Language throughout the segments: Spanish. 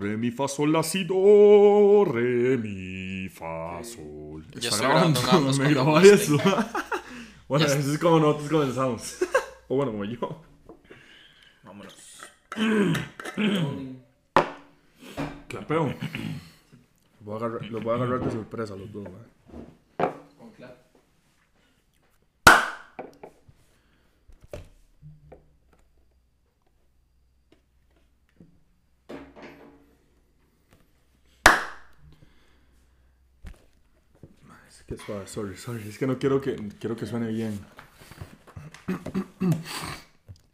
re, mi, fa, sol, la, si, do, re, mi, fa, sol. Yo estoy grabando grabando, me gusten. eso. bueno, eso es como nosotros comenzamos. o bueno, como yo. Vámonos. Clapeo. Lo voy a agarrar, voy a agarrar de sorpresa los dos, ¿eh? Es que suave, sorry, sorry. Es que no quiero que, quiero que suene bien.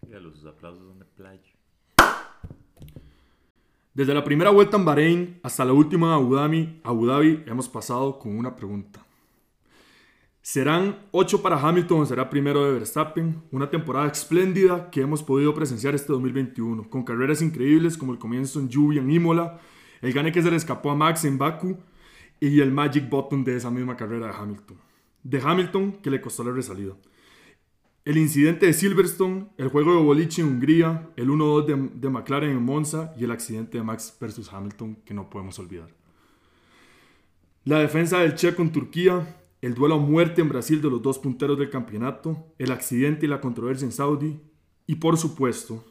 Dígalo, sus aplausos son de playa. Desde la primera vuelta en Bahrein hasta la última en Abu Dhabi, Abu Dhabi hemos pasado con una pregunta. ¿Serán 8 para Hamilton o será primero de Verstappen? Una temporada espléndida que hemos podido presenciar este 2021, con carreras increíbles como el comienzo en lluvia en Imola, el gane que se le escapó a Max en Baku y el Magic Button de esa misma carrera de Hamilton. De Hamilton que le costó la resalida. El incidente de Silverstone, el juego de boliche en Hungría, el 1-2 de, de McLaren en Monza y el accidente de Max versus Hamilton que no podemos olvidar. La defensa del Checo en Turquía, el duelo a muerte en Brasil de los dos punteros del campeonato, el accidente y la controversia en Saudi y por supuesto,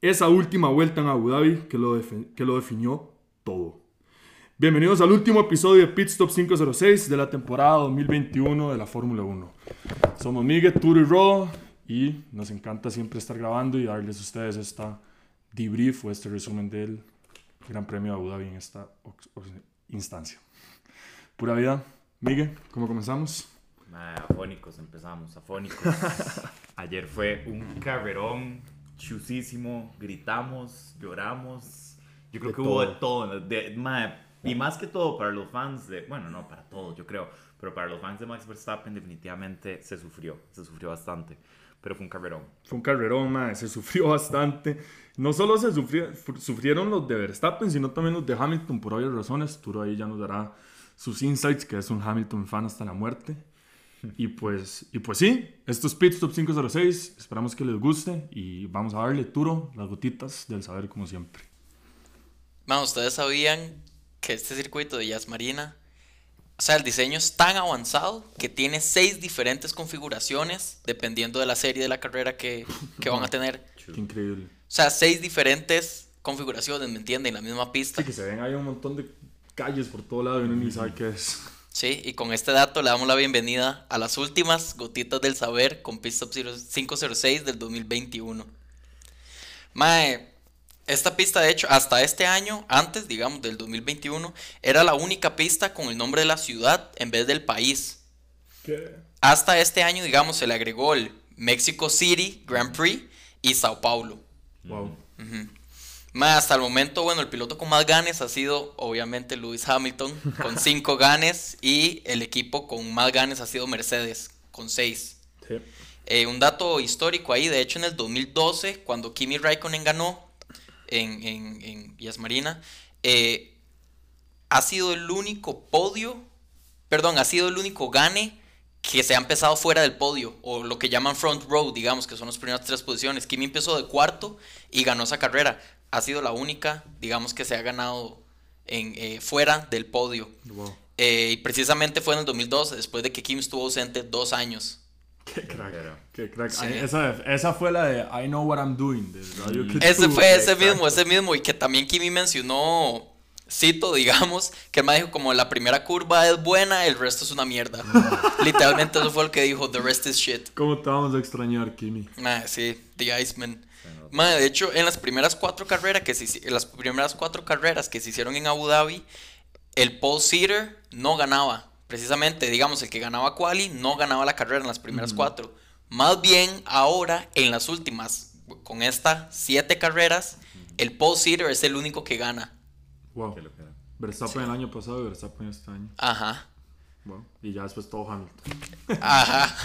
esa última vuelta en Abu Dhabi que lo, que lo definió todo. Bienvenidos al último episodio de Pit Stop 506 de la temporada 2021 de la Fórmula 1. Somos Miguel, Turo y Rodo y nos encanta siempre estar grabando y darles a ustedes esta debrief o este resumen del Gran Premio de Abu Dhabi en esta instancia. Pura vida. Miguel, ¿cómo comenzamos? Mae, afónicos, empezamos, afónicos. Ayer fue un carrerón chusísimo, gritamos, lloramos. Yo creo De que hubo de todo. todo. de- mae, y más que todo para los fans de, bueno, no, para todos, yo creo, pero para los fans de Max Verstappen definitivamente se sufrió, se sufrió bastante, pero fue un carrerón. Fue un carrerón, mae, se sufrió bastante. No solo se sufrió- sufrieron los de Verstappen, sino también los de Hamilton por obvias razones. Turo ahí ya nos dará sus insights, que es un Hamilton fan hasta la muerte. Y pues, y pues sí, esto es Pit Stop 506. Esperamos que les guste y vamos a darle Turo las gotitas del saber como siempre. Man, ustedes sabían que este circuito de Jazz Marina, o sea, el diseño es tan avanzado que tiene seis diferentes configuraciones dependiendo de la serie de la carrera que, que van a tener. Qué increíble. O sea, seis diferentes configuraciones, ¿me entienden? La misma pista. Sí, que se ven ahí un montón de calles por todo lado y uno ni sabe qué es. Sí, y con este dato le damos la bienvenida a las últimas gotitas del saber con Pit Stop 506 del 2021. Mae, esta pista de hecho hasta este año, antes digamos del 2021, era la única pista con el nombre de la ciudad en vez del país. ¿Qué? Hasta este año digamos se le agregó el Mexico City Grand Prix y Sao Paulo. Wow. Mae, hasta el momento, bueno, el piloto con más ganes ha sido obviamente Lewis Hamilton con 5 ganes y el equipo con más ganes ha sido Mercedes con 6. Sí. Eh, un dato histórico ahí, de hecho en el 2012, cuando Kimi Raikkonen ganó en, en, en Yas Marina, eh, ha sido el único podio, perdón, ha sido el único gane que se ha empezado fuera del podio, o lo que llaman front row, digamos, que son las primeras tres posiciones. Kimi empezó de cuarto y ganó esa carrera. Ha sido la única, digamos, que se ha ganado en, eh, fuera del podio. Wow. Eh, y precisamente fue en el 2012, después de que Kim estuvo ausente dos años. Qué crack. Pero- Qué crack. Sí. Esa, esa fue la de I Know What I'm Doing. De Radio Kid Ese fue ese Exacto. mismo, ese mismo. Y que también Kimi mencionó, cito, digamos, que él me dijo como la primera curva es buena, el resto es una mierda. Literalmente eso fue lo que dijo, the rest is shit. ¿Cómo te vamos a extrañar, Kimi? Mae, sí, The Iceman. Mae, de hecho, en las primeras cuatro carreras que se, en las primeras cuatro carreras que se hicieron en Abu Dhabi, el Paul Seater no ganaba. Precisamente, digamos, el que ganaba quali no ganaba la carrera en las primeras cuatro. Más bien, ahora, en las últimas, con estas siete carreras, el Paul Seater es el único que gana. Wow. Verstappen el año pasado y Verstappen este año. Ajá. Wow. Y ya después todo Hamilton. Ajá.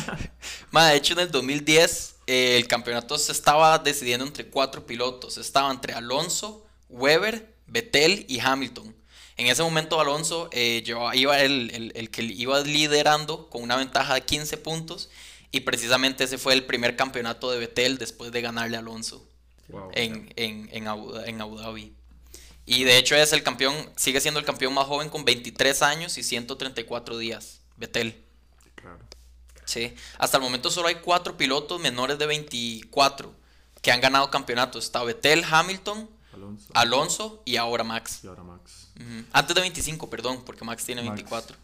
Ma, de hecho, en el 2010 eh, el campeonato se estaba decidiendo entre cuatro pilotos. Estaba entre Alonso, Weber, Vettel y Hamilton. En ese momento Alonso eh, llevaba- iba el, el- el que iba liderando con una ventaja de 15 puntos. Y precisamente ese fue el primer campeonato de Vettel después de ganarle a Alonso Wow. en, en, en Abu, en Abu Dhabi. Y de hecho es el campeón, sigue siendo el campeón más joven con 23 años y 134 días, Vettel. Claro. Sí, hasta el momento solo hay cuatro pilotos menores de 24 que han ganado campeonatos. Está Vettel, Hamilton, Alonso. Alonso y ahora Max. Y ahora Max. Ujú. Antes de 25, perdón, porque Max tiene Max. 24.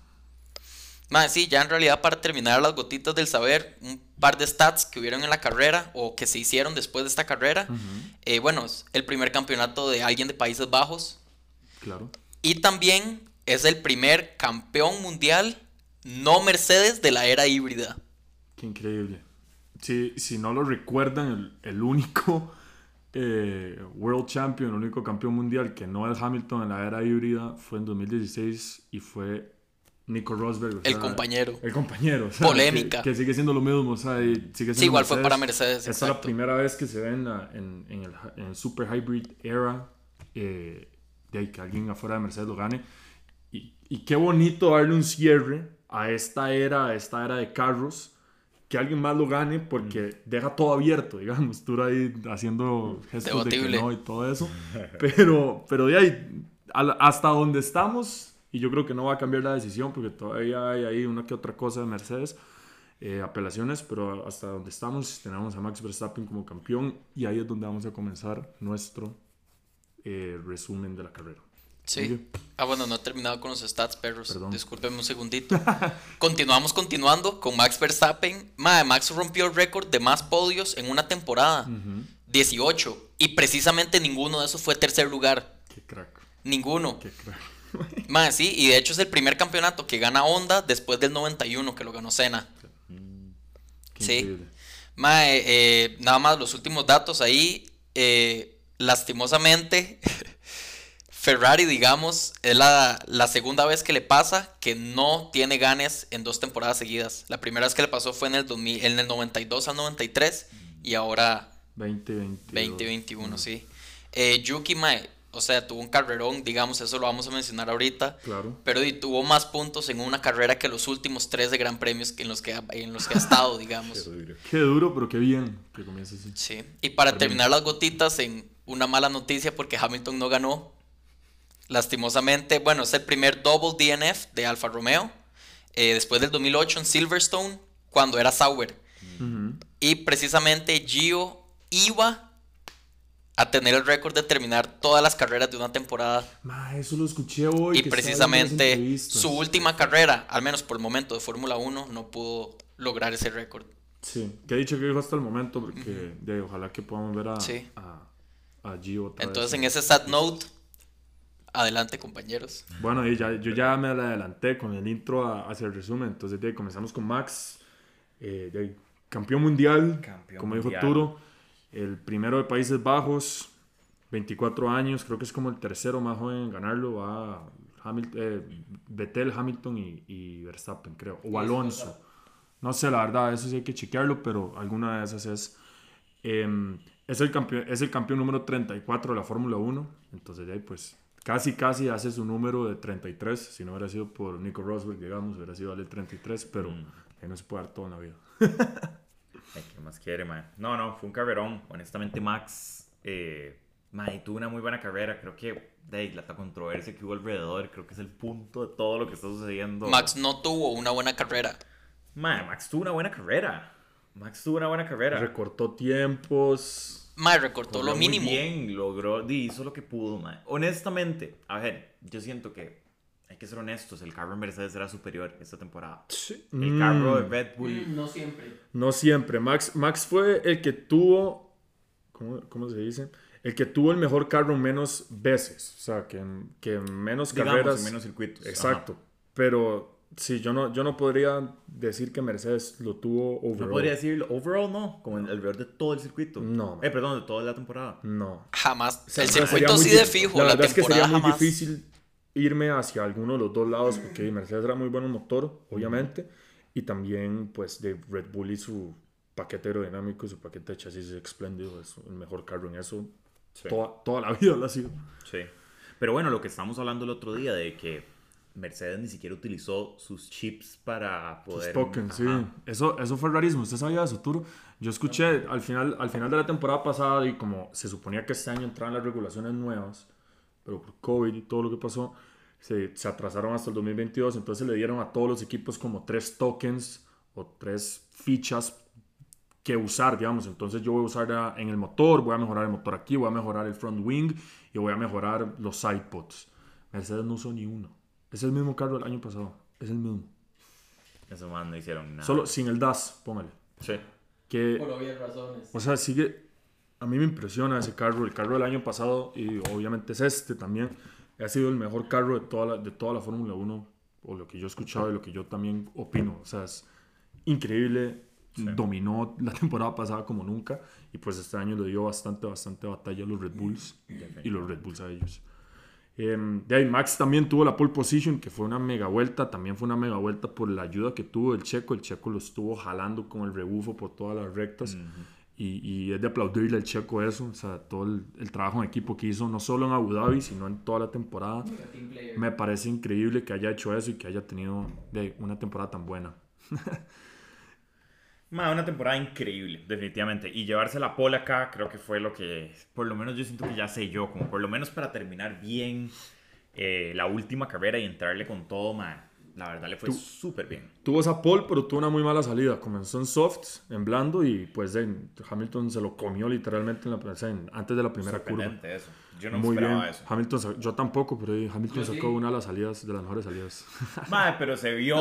Mae, sí, ya en realidad para terminar las gotitas del saber, un par de stats que hubieron en la carrera o que se hicieron después de esta carrera. Eh, bueno, es el primer campeonato de alguien de Países Bajos Claro. y también es el primer campeón mundial no Mercedes de la era híbrida. Qué increíble. Si, si no lo recuerdan, el, el único eh, World Champion, el único campeón mundial que no es Hamilton en la era híbrida fue en 2016 y fue Nico Rosberg. o El sea, compañero. El compañero. o sea, Polémica. Que, que sigue siendo lo mismo. O sea, sigue siendo Sí, igual fue para Mercedes, Esta es la primera vez que se ve en, la- en, en el, en el Super Hybrid Era eh, de ahí que alguien afuera de Mercedes lo gane. Y, y qué bonito darle un cierre a esta era, a esta era de carros, que alguien más lo gane porque deja todo abierto, digamos, tú ahí haciendo gestos de que no y todo eso. Pero, pero de ahí, al- hasta donde estamos, y yo creo que no va a cambiar la decisión porque todavía hay ahí una que otra cosa de Mercedes, eh, apelaciones, pero hasta donde estamos tenemos a Max Verstappen como campeón y ahí es donde vamos a comenzar nuestro eh, resumen de la carrera. Sí. Ah, bueno, no he terminado con los stats, perros. Perdón. Discúlpenme un segundito. Continuamos continuando con Max Verstappen. Mae, Max rompió el récord de más podios en una temporada. 18. Y precisamente ninguno de esos fue tercer lugar. Qué crack, Ninguno. qué crack. Mae, sí, y de hecho es el primer campeonato que gana Honda después del 91 que lo ganó Senna. Qué Sí. increíble. Mae, eh, nada más los últimos datos ahí. eh, lastimosamente, Ferrari, digamos, es la, la segunda vez que le pasa que no tiene ganes en dos temporadas seguidas. La primera vez que le pasó fue en el, 2000, en el 92 al 93 y ahora 2021. 2021, sí. Eh, Yuki, mae, o sea, tuvo un carrerón, digamos, eso lo vamos a mencionar ahorita. Claro. Pero y tuvo más puntos en una carrera que los últimos tres de Gran Premios en los que ha, en los que ha estado, digamos. Qué duro, pero qué bien que comience así. Sí. Y para terminar las gotitas en una mala noticia porque Hamilton no ganó. Lastimosamente, bueno, es el primer double DNF de Alfa Romeo. eh, después del 2008 en Silverstone, cuando era Sauber. Y precisamente Gio iba a tener el récord de terminar todas las carreras de una temporada. Ma, eso lo escuché hoy. Y precisamente su última carrera, al menos por el momento de Fórmula 1, no pudo lograr ese récord. Sí, que ha dicho que dijo hasta el momento, porque de, ojalá que podamos ver a, Sí. a, a Gio otra Entonces, vez. en ese sad note, adelante, compañeros. Bueno, y ya, yo ya me adelanté con el intro a- hacia el resumen. Entonces, de ahí comenzamos con Max, eh, de campeón mundial, Campeón como dijo. Turo, el primero de Países Bajos, 24 años, creo que es como el tercero más joven en ganarlo. Va Hamilton, eh, Vettel, Hamilton y, y Verstappen, creo, o Alonso. No sé, la verdad, eso sí hay que chequearlo, pero alguna de esas es. Em, es, el campeón, es el campeón número 34 de la Fórmula 1. Entonces, de ahí, pues, casi, casi hace su número de 33. Si no hubiera sido por Nico Rosberg, digamos, hubiera sido el 33, pero ahí no se puede dar todo en la vida. Ay, ¿Qué más quiere, man? No, no, fue un carrerón. Honestamente, Max, eh, man, tuvo una muy buena carrera. Creo que de ahí, la controversia que hubo alrededor, creo que es el punto de todo lo que está sucediendo. Max no tuvo una buena carrera. Man, Max tuvo una buena carrera. Max tuvo una buena carrera. Recortó tiempos. Mae, recortó Corrió lo muy mínimo. bien, logró, hizo lo que pudo, man. Honestamente, a ver, yo siento que hay que ser honestos, el carro en Mercedes era superior esta temporada. El Mm, carro de Red Bull, No siempre. No siempre. Max, Max fue el que tuvo. ¿cómo, cómo se dice? El que tuvo el mejor carro menos veces. O sea, que, que menos digamos, carreras. en menos circuitos. Exacto. Pero sí, yo no, yo no podría decir que Mercedes lo tuvo overall. No podría decirlo, overall no, como el alrededor de todo el circuito. No. Eh, perdón, de toda la temporada. No. Jamás. O sea, el circuito muy sí de fijo. La La, verdad es que sería muy jamás. difícil irme hacia alguno de los dos lados porque Mercedes era muy bueno motor, obviamente, y también pues de Red Bull y su paquete aerodinámico y su paquete de chasis espléndido, es el mejor carro en eso. Sí. Toda, toda la vida lo ha sido. Sí. Pero bueno, lo que estamos hablando el otro día de que Mercedes ni siquiera utilizó sus chips para Sus poder. tokens, sí. Eso, eso fue rarísimo. ¿Usted sabía eso, Turo? Yo escuché al final, al final de la temporada pasada y como se suponía que este año entraban las regulaciones nuevas, pero por COVID y todo lo que pasó, se, se atrasaron hasta el 2022. Entonces le dieron a todos los equipos como tres tokens o tres fichas que usar, digamos. Entonces yo voy a usar en el motor, voy a mejorar el motor aquí, voy a mejorar el front wing y voy a mejorar los side pods. Mercedes no usó ni uno. Es el mismo carro del año pasado. Es el mismo. Eso más no hicieron nada. Solo sin el DAS, póngale. Sí. Que, Por obvias razones. o sea, sigue. A mí me impresiona ese carro. El carro del año pasado, y obviamente es este también, ha sido el mejor carro de toda la, de toda la Fórmula 1, o lo que yo he escuchado y lo que yo también opino. O sea, es increíble. Dominó la temporada pasada como nunca. Y pues este año le dio bastante, bastante batalla a los Red Bulls y los Red Bulls a ellos. Em, de ahí Max también tuvo la pole position, que fue una mega vuelta. También fue una mega vuelta por la ayuda que tuvo el checo. El checo lo estuvo jalando con el rebufo por todas las rectas. y, y es de aplaudirle al checo eso. O sea, todo el, el trabajo en equipo que hizo, no solo en Abu Dhabi, sino en toda la temporada. Me parece increíble que haya hecho eso y que haya tenido de, una temporada tan buena. Una temporada increíble, definitivamente. Y llevarse la pole acá creo que fue lo que, por lo menos yo siento que ya sé yo, como por lo menos para terminar bien eh, la última carrera y entrarle con todo, ma, la verdad le fue súper bien. Tuvo esa pole, pero tuvo una muy mala salida. Comenzó en softs, en blando, y pues de, Hamilton se lo comió literalmente en la, en- antes de la primera curva. Eso. Yo no Muy bien. esperaba eso. Hamilton, yo tampoco, pero ahí Hamilton Yo sacó sí. una de las salidas, de las mejores salidas. Ma, pero se vio...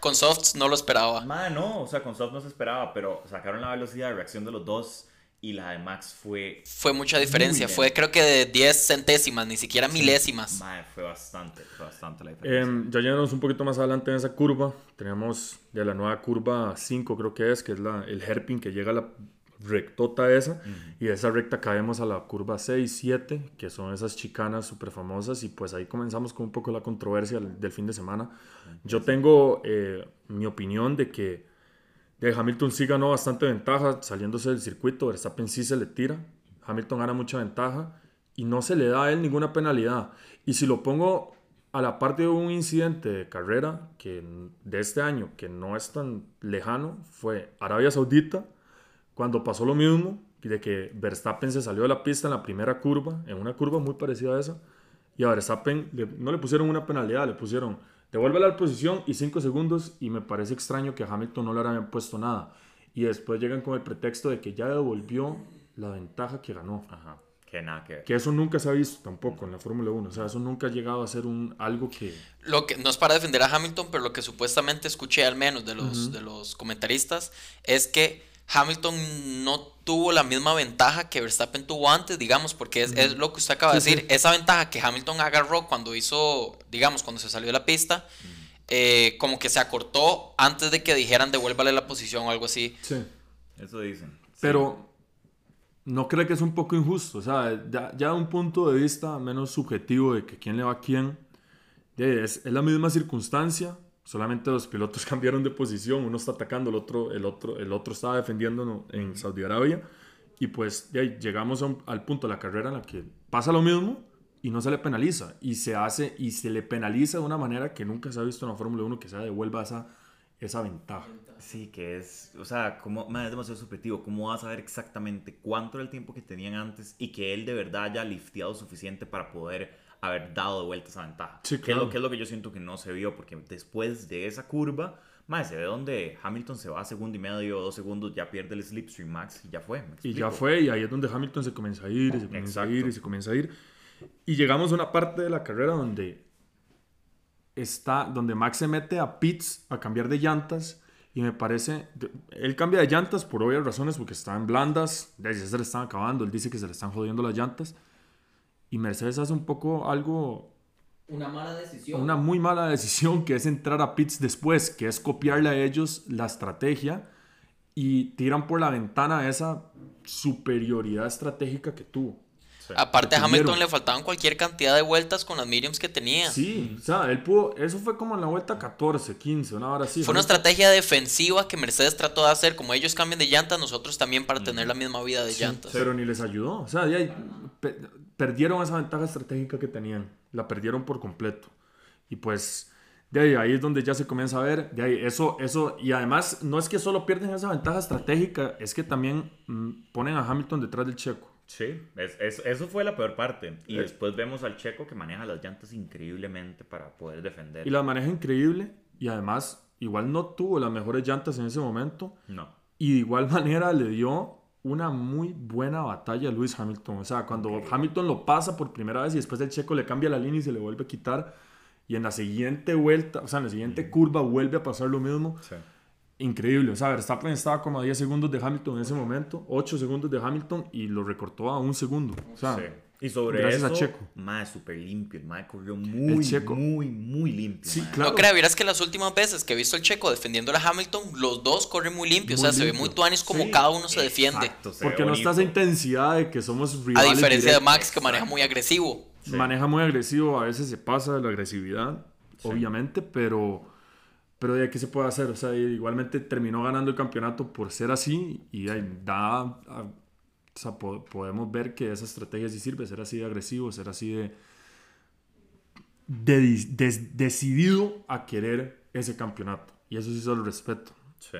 Con softs no lo esperaba. Ma, no, o sea, con Soft no se esperaba, pero sacaron la velocidad de reacción de los dos y la de Max fue... Fue mucha diferencia. Fue creo que de 10 centésimas, ni siquiera milésimas. Ma, fue bastante, fue bastante la diferencia. Em, ya llegamos un poquito más adelante en esa curva. Tenemos de la nueva curva 5, creo que es, que es la, el hairpin que llega a la rectota esa. Y de esa recta caemos a la curva 6, 7, que son esas chicanas súper famosas. Y pues ahí comenzamos con un poco la controversia del, del fin de semana. Yo tengo eh, mi opinión de que de Hamilton sí ganó bastante ventaja saliéndose del circuito. Verstappen sí se le tira. Hamilton gana mucha ventaja y no se le da a él ninguna penalidad. Y si lo pongo a la parte de un incidente de carrera que de este año que no es tan lejano, fue Arabia Saudita, cuando pasó lo mismo, de que Verstappen se salió de la pista en la primera curva, en una curva muy parecida a esa, y a Verstappen no le pusieron una penalidad, le pusieron devuelve la posición y 5 segundos, y me parece extraño que a Hamilton no le habían puesto nada. Y después llegan con el pretexto de que ya devolvió la ventaja que ganó. Ajá, que nada que ver. Que eso nunca se ha visto tampoco en la Fórmula 1. O sea, eso nunca ha llegado a ser un, algo que... Lo que no es para defender a Hamilton, pero lo que supuestamente escuché al menos de los, de los comentaristas es que Hamilton no tuvo la misma ventaja que Verstappen tuvo antes, digamos, porque es, es lo que usted acaba de Sí, sí. decir. Esa ventaja que Hamilton agarró cuando hizo, digamos, cuando se salió de la pista, eh, como que se acortó antes de que dijeran devuélvale la posición o algo así. Sí. Eso dicen. Sí. Pero no cree que es un poco injusto. O sea, ya, ya de un punto de vista menos subjetivo de que quién le va a quién, es, es la misma circunstancia. Solamente los pilotos cambiaron de posición. Uno está atacando, el otro, el otro, el otro estaba defendiendo en Saudi Arabia. Y pues de ahí llegamos un- al punto de la carrera en la que pasa lo mismo y no se le penaliza. Y se hace y se le penaliza de una manera que nunca se ha visto en la Fórmula 1 que se devuelva esa, esa ventaja. Sí, que es, o sea, como, man, es demasiado subjetivo. ¿Cómo vas a saber exactamente cuánto era el tiempo que tenían antes y que él de verdad haya lifteado suficiente para poder haber dado de vuelta esa ventaja? Sí, que, es claro. lo, que es lo que yo siento que no se vio, porque después de esa curva, man, se ve donde Hamilton se va a segundo y medio dos segundos, ya pierde el slipstream max y ya fue. ¿me Y ya fue, y ahí es donde Hamilton se comienza a ir, y se comienza a ir, Exacto. y se comienza a ir. Y llegamos a una parte de la carrera donde está, donde Max se mete a pits a cambiar de llantas, y me parece, él cambia de llantas por obvias razones, porque están blandas, ya se le están acabando, él dice que se le están jodiendo las llantas, y Mercedes hace un poco algo Una mala decisión. una muy mala decisión que es entrar a pits después, que es copiarle a ellos la estrategia y tiran por la ventana esa superioridad estratégica que tuvo. Aparte a Hamilton le faltaban cualquier cantidad de vueltas con las mediums que tenía. Sí, o sea, él pudo, eso fue como en la vuelta 14, 15, una hora así. Fue una estrategia defensiva que Mercedes trató de hacer. Como ellos cambian de llantas, nosotros también para tener la misma vida de llantas. Pero ni les ayudó. O sea, pe- perdieron esa ventaja estratégica que tenían. La perdieron por completo. Y pues de ahí, ahí es donde ya se comienza a ver. De ahí, eso, eso. Y además, no es que solo pierden esa ventaja estratégica, es que también mm, ponen a Hamilton detrás del checo. Sí, es, es- eso fue la peor parte. Y después vemos al checo que maneja las llantas increíblemente para poder defender. Y la maneja increíble y además igual no tuvo las mejores llantas en ese momento No. y de igual manera le dio una muy buena batalla a Lewis Hamilton. O sea, cuando Hamilton lo pasa por primera vez y después el checo le cambia la línea y se le vuelve a quitar y en la siguiente vuelta, o sea, en la siguiente curva vuelve a pasar lo mismo. Sí. Increíble, o sea, Verstappen estaba como a 10 segundos de Hamilton en ese momento, 8 segundos de Hamilton y lo recortó a un segundo. O sea, Sí. Y sobre gracias a Checo. mae, súper limpio. El mae corrió muy, Checo. muy, muy limpio. Sí, claro. No creo, verás que las últimas veces que he visto el checo defendiendo a Hamilton, los dos corren muy limpio. Muy o sea, se ve muy tuanis como Sí, cada uno se defiende. Exacto, se porque no está esa intensidad de que somos A rivales diferencia de. Max, que maneja muy agresivo. Sí. Maneja muy agresivo, a veces se pasa de la agresividad, obviamente, pero, pero de qué se puede hacer. O sea, igualmente terminó ganando el campeonato por ser así y ahí da, a- o sea, po- podemos ver que esa estrategia sí sirve, ser así de agresivo, ser así de, decidido a querer ese campeonato. Y eso sí se lo respeto. Sí.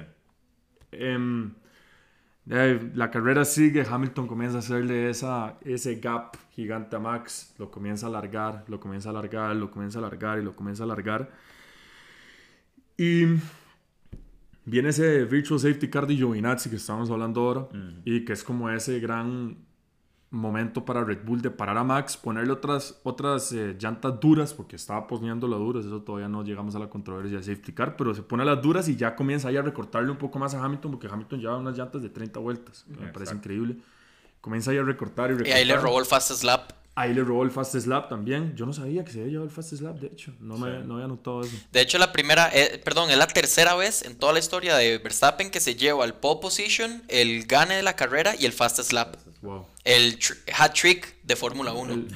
Em, eh, la carrera sigue, Hamilton comienza a hacerle esa, ese gap gigante a Max, lo comienza a alargar, lo comienza a alargar, lo comienza a alargar y lo comienza a alargar. Y viene ese virtual safety car de Giovinazzi que estamos hablando ahora y que es como ese gran momento para Red Bull de parar a Max, ponerle otras, otras eh, llantas duras, porque estaba poniendo las duras, eso todavía no llegamos a la controversia de safety car, pero se pone las duras y ya comienza ahí a recortarle un poco más a Hamilton, porque Hamilton lleva unas llantas de 30 vueltas, que me parece increíble. Comienza ahí a recortar y Y recortar. ahí le robó el fast slap. Ahí le robó el fast slap también. Yo no sabía que se había llevado el fast slap, de hecho. No, me, Sí. no había notado eso. De hecho, la primera, eh, perdón, es la tercera vez en toda la historia de Verstappen que se lleva el pole position, el gane de la carrera y el fast slap. Wow. El tr- hat trick de Fórmula 1. El-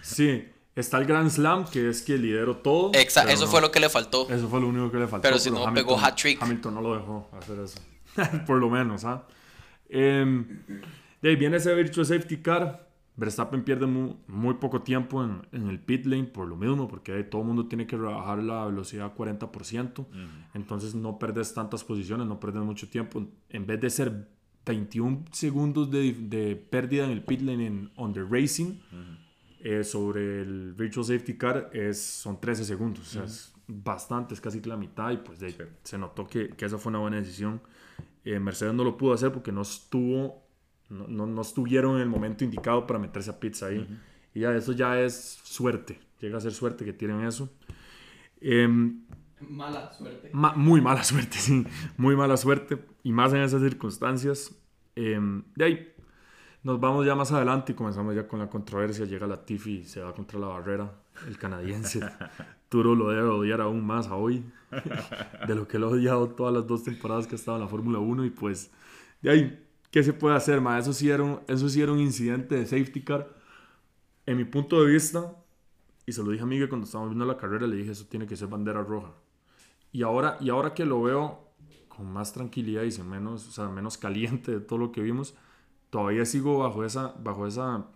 sí, está el Grand Slam, que es que lideró todo. Exacto, eso no. fue lo que le faltó. Eso fue lo único que le faltó. Pero si no, pegó hat-trick. Hamilton no lo dejó hacer eso. Por lo menos, ¿ah? Em, de ahí viene ese virtual safety car. Verstappen pierde mu- muy, poco tiempo en, en el pit lane por lo mismo, porque todo el mundo tiene que rebajar la velocidad a 40%. Entonces no perdes tantas posiciones, no perdes mucho tiempo. En vez de ser 21 segundos de, de pérdida en el pit lane en on the racing, eh, sobre el virtual safety car es, son 13 segundos. O sea, es bastante, es casi la mitad. Y pues de Sí. se notó que, que esa fue una buena decisión. Eh, Mercedes no lo pudo hacer porque no estuvo, no, no, no estuvieron en el momento indicado para meterse a pits ahí. Y ya eso ya es suerte. Llega a ser suerte que tienen eso. Em, Mala suerte. Ma- muy mala suerte, sí. Muy mala suerte. Y más en esas circunstancias. Em, de ahí nos vamos ya más adelante y comenzamos ya con la controversia. Llega la Tiffy y se va contra la barrera. El canadiense. Turo lo debe odiar aún más a hoy. De lo que lo ha odiado todas las dos temporadas que ha estado en la Fórmula 1. Y pues, de ahí, ¿qué se puede hacer, ma? Eso sí, era un, eso sí era un incidente de safety car. En mi punto de vista, y se lo dije a Miguel cuando estábamos viendo la carrera, le dije, eso tiene que ser bandera roja. Y ahora, y ahora que lo veo con más tranquilidad y sin menos, o sea, menos caliente de todo lo que vimos, todavía sigo bajo esa, bajo esa,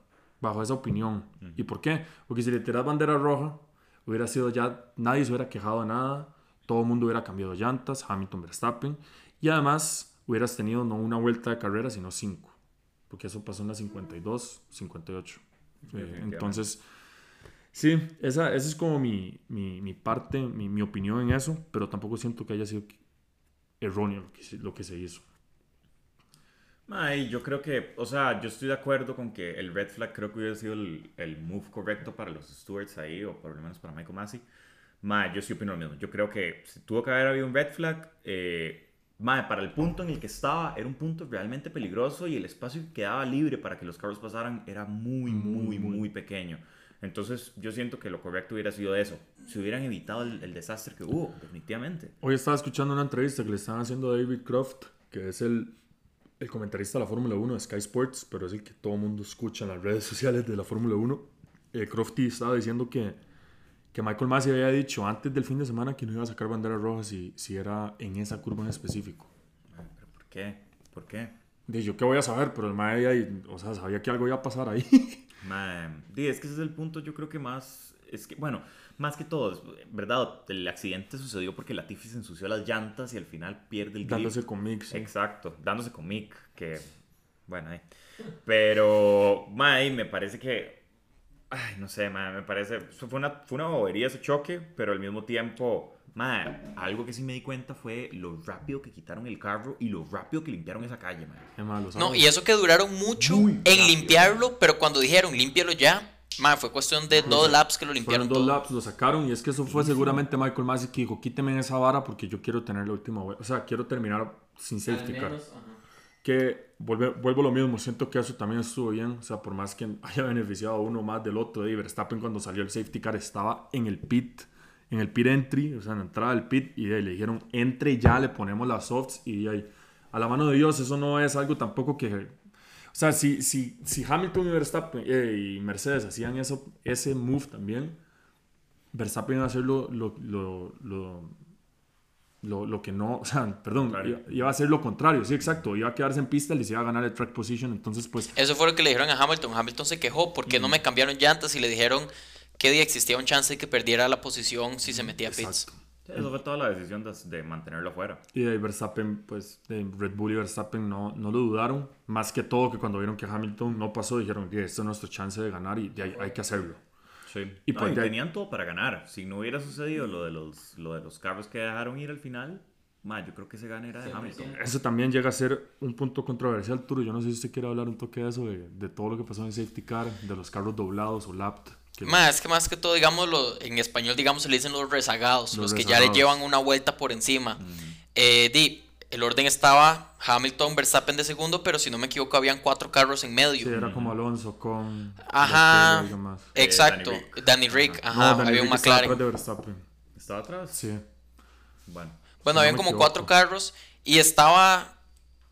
bajo esa opinión. ¿Y por qué? Porque si le tiras bandera roja, hubiera sido ya, nadie se hubiera quejado de nada, todo el mundo hubiera cambiado llantas, Hamilton, Verstappen, y además hubieras tenido no una vuelta de carrera, sino cinco, porque eso pasó en la 52, 58. Eh, entonces, Sí, esa, esa es como mi, mi, mi parte, mi, mi opinión en eso, pero tampoco siento que haya sido erróneo lo que, lo que se hizo. Ay, yo creo que, o sea, yo estoy de acuerdo con que el red flag creo que hubiera sido el, el move correcto para los stewards ahí, o por lo menos para Michael Massey. Ma, yo sí opino lo mismo. Yo creo que si tuvo que haber habido un red flag, eh, ma, para el punto en el que estaba, era un punto realmente peligroso y el espacio que quedaba libre para que los carros pasaran era muy, muy, muy, pequeño. Entonces, yo siento que lo correcto hubiera sido eso. Si hubieran evitado el, el desastre que hubo, definitivamente. Hoy estaba escuchando una entrevista que le estaban haciendo a David Croft, que es el, el comentarista de la Fórmula 1 de Sky Sports, pero es el que todo el mundo escucha en las redes sociales de la Fórmula 1. Eh, Crofty estaba diciendo que, que Michael Massey había dicho antes del fin de semana que no iba a sacar banderas rojas si, si era en esa curva en específico. ¿Pero por qué? ¿Por qué? Dije, yo qué voy a saber, pero el Mae o sea, sabía que algo iba a pasar ahí. Man, es que ese es el punto, yo creo que más, es que, bueno, más que todo, ¿verdad? El accidente sucedió porque Latifi se ensució las llantas y al final pierde el grip. Dándose con sí. Exacto, dándose con Mick, que bueno, ahí. Pero, mae, me parece que. Ay, no sé, mae, me parece. Fue una, fue una bobería ese choque, pero al mismo tiempo. Mae, algo que sí me di cuenta fue lo rápido que quitaron el carro y lo rápido que limpiaron esa calle, malo, No, y eso que duraron mucho Muy en rápido. limpiarlo, pero cuando dijeron límpialo ya, man, fue cuestión de dos laps que lo limpiaron Fueron dos todo. laps, lo sacaron y es que eso fue seguramente Michael Massey que dijo, quíteme esa vara porque yo quiero tener la última vuelta. O sea, quiero terminar sin safety car. Que vuelvo a lo mismo, siento que eso también estuvo bien. O sea, por más que haya beneficiado a uno más del otro, y Verstappen cuando salió el safety car estaba en el pit, en el pit entry, o sea, en la entrada del pit, y le dijeron, entre ya, le ponemos las softs y ahí. A la mano de Dios, eso no es algo tampoco que... O sea, si, si, si Hamilton y Verstappen eh, y Mercedes hacían eso, ese move también, Verstappen iba a hacer lo, lo, lo, lo, lo- lo que no, o sea, perdón, Claro. iba, iba a hacer lo contrario, sí, exacto, iba a quedarse en pista y les iba a ganar el track position, entonces pues Eso fue lo que le dijeron a Hamilton. Hamilton se quejó porque no me cambiaron llantas y le dijeron que existía un chance de que perdiera la posición si se metía a pits. Eso fue toda la decisión de, de mantenerlo afuera. Y de ahí Verstappen, pues de Red Bull y Verstappen no, no lo dudaron, más que todo que cuando vieron que Hamilton no pasó, dijeron que este es nuestro chance de ganar y de hay que hacerlo. Sí. Y Y, pues de ahí- tenían todo para ganar. Si no hubiera sucedido lo de los, lo de los carros que dejaron ir al final, ma, yo creo que ese gane era de Hamilton. Eso también llega a ser un punto controversial, Turo. Yo no sé si usted quiere hablar un toque de eso, de, de todo lo que pasó en safety car, de los carros doblados o lapped. que- Más, es que más que todo, digámoslo, en español, digamos, se le dicen los rezagados, los, Los que ya le rezagados. llevan una vuelta por encima. Eh, di, el orden estaba Hamilton, Verstappen de segundo, pero si no me equivoco, habían cuatro carros en medio. Sí, era como Alonso con... Ajá. más. Exacto, Eh, Danny Rick. Danny Rick, No, ajá, había un Rick estaba McLaren. atrás de Verstappen. ¿Estaba atrás? Sí. Bueno. Bueno, no habían como equivoco. cuatro carros y estaba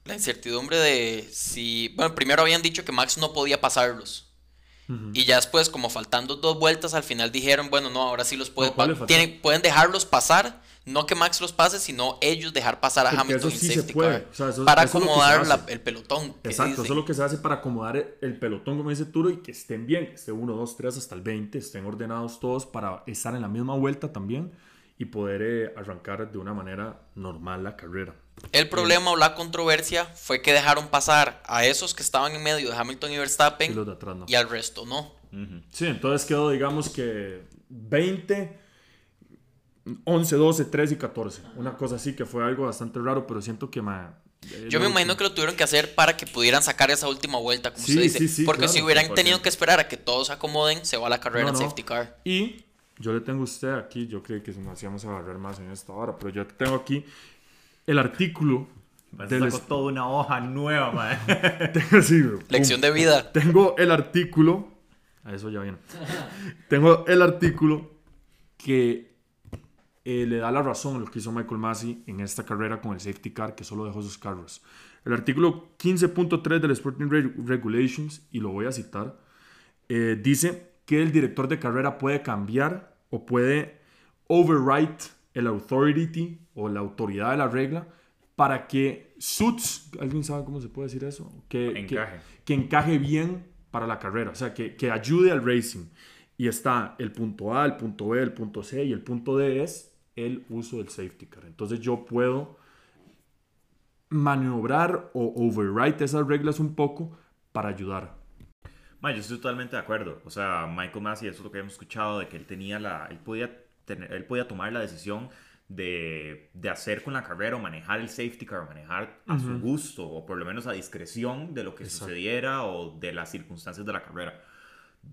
la incertidumbre de si. Bueno, primero habían dicho que Max no podía pasarlos. Y ya después, como faltando dos vueltas, al final dijeron, bueno, no, ahora sí los puede No, pueden dejarlos pasar. No que Max los pase, sino ellos dejar pasar a Porque Hamilton eso sí se puede. O sea, eso- para eso acomodar la- el pelotón. Exacto, eso es lo que se hace para acomodar el pelotón, como dice Turo, y que estén bien, que esté 1, 2, 3 hasta el 20, estén ordenados todos para estar en la misma vuelta también y poder eh, arrancar de una manera normal la carrera. El problema o la controversia fue que dejaron pasar a esos que estaban en medio de Hamilton y Verstappen Y atrás no. y al resto no. Ujú. Sí, entonces quedó, digamos que 20, 11, 12, 13 y 14. Una cosa así que fue algo bastante raro, pero siento que ma, eh, Yo me imagino que lo tuvieron que hacer para que pudieran sacar esa última vuelta, como Sí, usted dice. sí, sí, Porque claro, si hubieran 100%. tenido que esperar a que todos se acomoden, se va la carrera No, en no. safety car. Y yo le tengo a usted aquí, yo creí que si nos hacíamos agarrar más en esta hora, pero yo tengo aquí el artículo Me del sacó toda una hoja nueva, man. Lección de vida. Tengo el artículo. A eso ya viene. Tengo el artículo que eh, le da la razón a lo que hizo Michael Massey en esta carrera con el safety car que solo dejó sus carros. El artículo 15.3 del Sporting Re- Regulations, y lo voy a citar, eh, dice que el director de carrera puede cambiar o puede overwrite el authority o la autoridad de la regla para que suits, ¿alguien sabe cómo se puede decir eso? Que que- Encaje. que encaje bien para la carrera, o sea, que, que ayude al racing. Y está el punto A, el punto B, el punto C y el punto D es el uso del safety car. Entonces yo puedo maniobrar o overwrite esas reglas un poco para ayudar. Ma, yo estoy totalmente de acuerdo. O sea, Michael Massey, eso es lo que hemos escuchado, de que él tenía la. Él podía, tener, él podía tomar la decisión de, de hacer con la carrera o manejar el safety car, o manejar a su gusto, o por lo menos a discreción de lo que Exacto. sucediera o de las circunstancias de la carrera.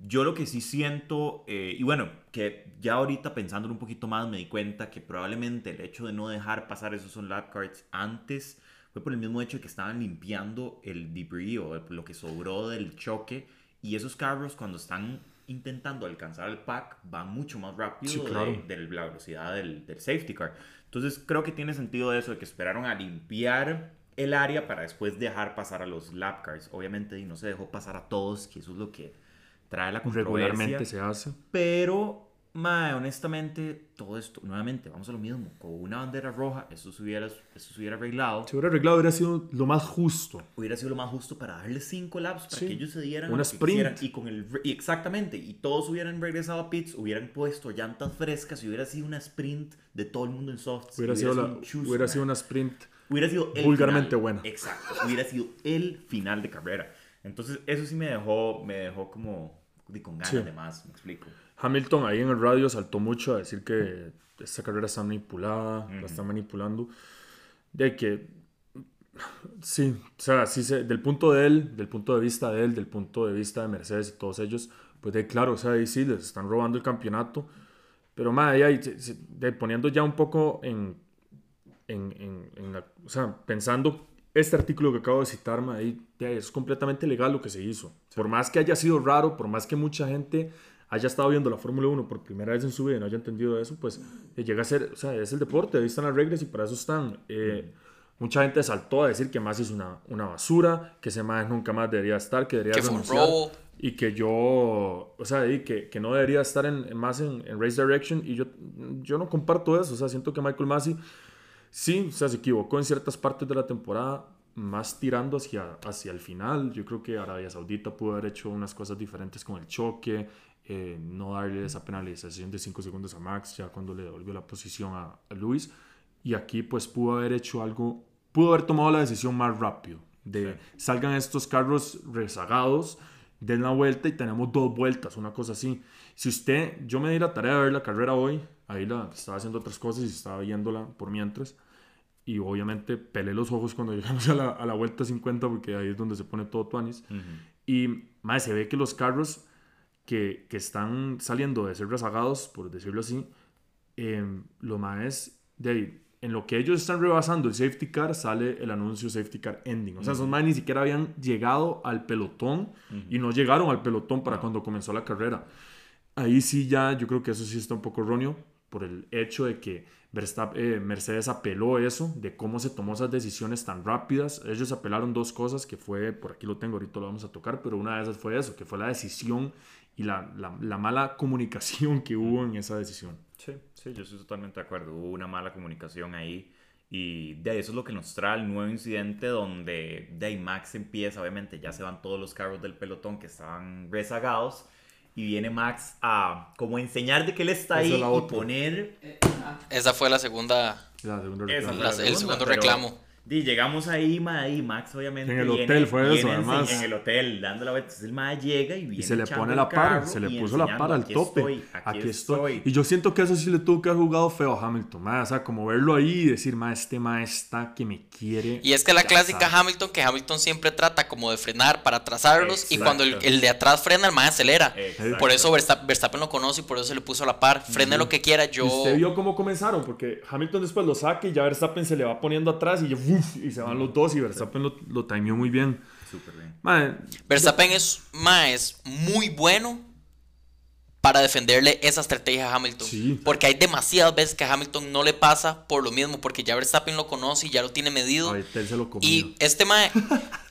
Yo lo que sí siento, eh, y bueno, que ya ahorita pensándolo un poquito más me di cuenta que probablemente el hecho de no dejar pasar esos on lap cards antes fue por el mismo hecho de que estaban limpiando el debris o lo que sobró del choque y esos carros cuando están intentando alcanzar el pack van mucho más rápido Sí, claro. de, de la velocidad del, del safety car. Entonces creo que tiene sentido eso de que esperaron a limpiar el área para después dejar pasar a los lap cars. Obviamente y no se dejó pasar a todos, que eso es lo que trae la controversia. Regularmente se hace. Pero, mae, honestamente, todo esto, nuevamente, vamos a lo mismo. Con una bandera roja, eso se hubiera, eso se hubiera arreglado. Si hubiera arreglado hubiera sido lo más justo. Hubiera sido lo más justo para darle cinco laps para Sí. que ellos se dieran Una sprint. Y con el y exactamente, y todos hubieran regresado a pits, hubieran puesto llantas frescas y hubiera sido una sprint de todo el mundo en softs. Hubiera, sido, la- hubiera sido una sprint hubiera sido el Vulgarmente final. buena. Exacto, hubiera sido el final de carrera. Entonces, eso sí me dejó, me dejó como de con ganas Sí. de más, me explico. Hamilton ahí en el radio saltó mucho a decir que esta carrera está manipulada, la está manipulando. De que, sí, o sea, sí se- del punto de él, del punto de vista de él, del punto de vista de Mercedes y todos ellos, pues de claro, o sea, ahí sí les están robando el campeonato. Pero más de, poniendo ya un poco en, en, en- en la- o sea, pensando este artículo que acabo de citar, es completamente legal lo que se hizo. Por más que haya sido raro, por más que mucha gente haya estado viendo la Fórmula 1 por primera vez en su vida y no haya entendido eso, pues eh, llega a ser, o sea, es el deporte, ahí están las reglas y para eso están. Eh, Mucha gente saltó a decir que más es una, una basura, que ese más nunca más debería estar, que debería renunciar y que yo, o sea, y que, que no debería estar en, en más en, en Race Direction y yo, yo no comparto eso, o sea, siento que Michael Massey sí, o sea, se equivocó en ciertas partes de la temporada, más tirando hacia, hacia el final, yo creo que Arabia Saudita pudo haber hecho unas cosas diferentes con el choque, eh, no darle esa penalización de 5 segundos a Max ya cuando le devolvió la posición a, a Luis. Y aquí pues pudo haber hecho algo, pudo haber tomado la decisión más rápido, de salgan estos carros rezagados, den la vuelta y tenemos dos vueltas, una cosa así. Si usted, yo me di la tarea de ver la carrera hoy, ahí la estaba haciendo otras cosas y estaba viéndola por mientras. Y obviamente pelé los ojos cuando llegamos a la, a la vuelta 50 porque ahí es donde se pone todo tuanis. Y más se ve que los carros que, que están saliendo de ser rezagados, por decirlo así, eh, lo más de ahí, en lo que ellos están rebasando el safety car, sale el anuncio safety car ending. O sea, esos más ni siquiera habían llegado al pelotón y no llegaron al pelotón para cuando comenzó la carrera. Ahí sí ya, yo creo que eso sí está un poco erróneo por el hecho de que Verstappen, eh, Mercedes apeló eso, de cómo se tomó esas decisiones tan rápidas. Ellos apelaron dos cosas, que fue, por aquí lo tengo, ahorita lo vamos a tocar, pero una de esas fue eso, que fue la decisión y la, la, la mala comunicación que hubo en esa decisión. Sí, sí, yo estoy totalmente de acuerdo. Hubo una mala comunicación ahí. Y de ahí eso es lo que nos trae el nuevo incidente donde de ahí Max empieza, obviamente ya se van todos los carros del pelotón que estaban rezagados y viene Max a como enseñar de que él está Esa es ahí la y poner Esa fue la segunda. La segunda Esa reclamo. fue La- la el segundo pero, reclamo. Di, llegamos ahí, ma, y Max obviamente En el viene- hotel fue eso, además. En el hotel, dando la vuelta. Entonces el ma llega y viene Y se le pone la para, se le y puso la para al "Aquí tope. estoy, aquí, estoy. Y yo siento que eso sí le tuvo que haber jugado feo a Hamilton. ma, O sea, como verlo ahí y decir, ma, este ma está que me quiere. Y es que la clásica sabe". Hamilton, que Hamilton siempre trata como de frenar para atrasarlos y cuando el, el de atrás frena, el más acelera. Exacto. Por eso Verstappen, Verstappen lo conoce y por eso se le puso a la par. Frene lo que quiera, yo... Y usted vio cómo comenzaron, porque Hamilton después lo saca y ya Verstappen se le va poniendo atrás y, uf, y se van los dos y Verstappen lo, lo timeó muy bien. Súper bien. Ma, Verstappen es, ma, es muy bueno para defenderle esa estrategia a Hamilton. Sí. Porque hay demasiadas veces que a Hamilton no le pasa por lo mismo, porque ya Verstappen lo conoce y ya lo tiene medido. a Vettel se lo comió. Y este mae,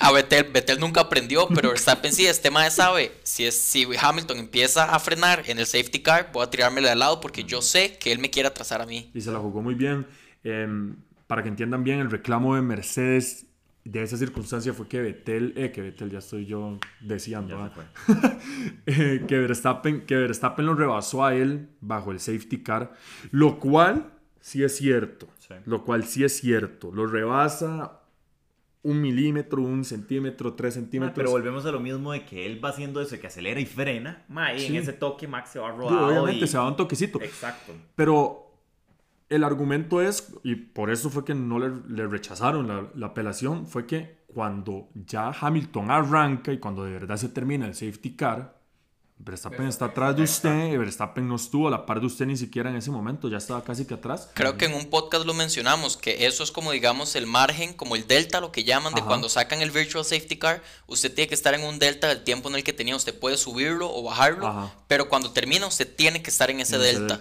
a Vettel, Vettel nunca aprendió, pero Verstappen sí, este mae sabe, si, es, si Hamilton empieza a frenar en el safety car, voy a tirármele de lado porque yo sé que él me quiere atrasar a mí. y se la jugó muy bien. Em, para que entiendan bien, el reclamo de Mercedes de esa circunstancia fue que Vettel, eh, que Vettel ya estoy yo deseando, ¿ah? eh, que, Verstappen, que Verstappen lo rebasó a él bajo el safety car, lo cual sí es cierto, Sí. lo cual sí es cierto, lo rebasa un milímetro, un centímetro, tres Ma, centímetros. pero volvemos a lo mismo de que él va haciendo eso, de que acelera y frena. Ma, y Sí. en ese toque Max se va rodado. obviamente y- se da un toquecito. Exacto. Pero el argumento es, y por eso fue que no le, le rechazaron la, la apelación, fue que cuando ya Hamilton arranca y cuando de verdad se termina el safety car, Verstappen está atrás de usted, y Verstappen no estuvo a la par de usted ni siquiera en ese momento, ya estaba casi que atrás. Creo que en un podcast lo mencionamos, que eso es como digamos el margen, como el delta, lo que llaman, de Ajá. cuando sacan el virtual safety car, usted tiene que estar en un delta del tiempo en el que tenía, usted puede subirlo o bajarlo, Ajá. pero cuando termina usted tiene que estar en ese en ese delta.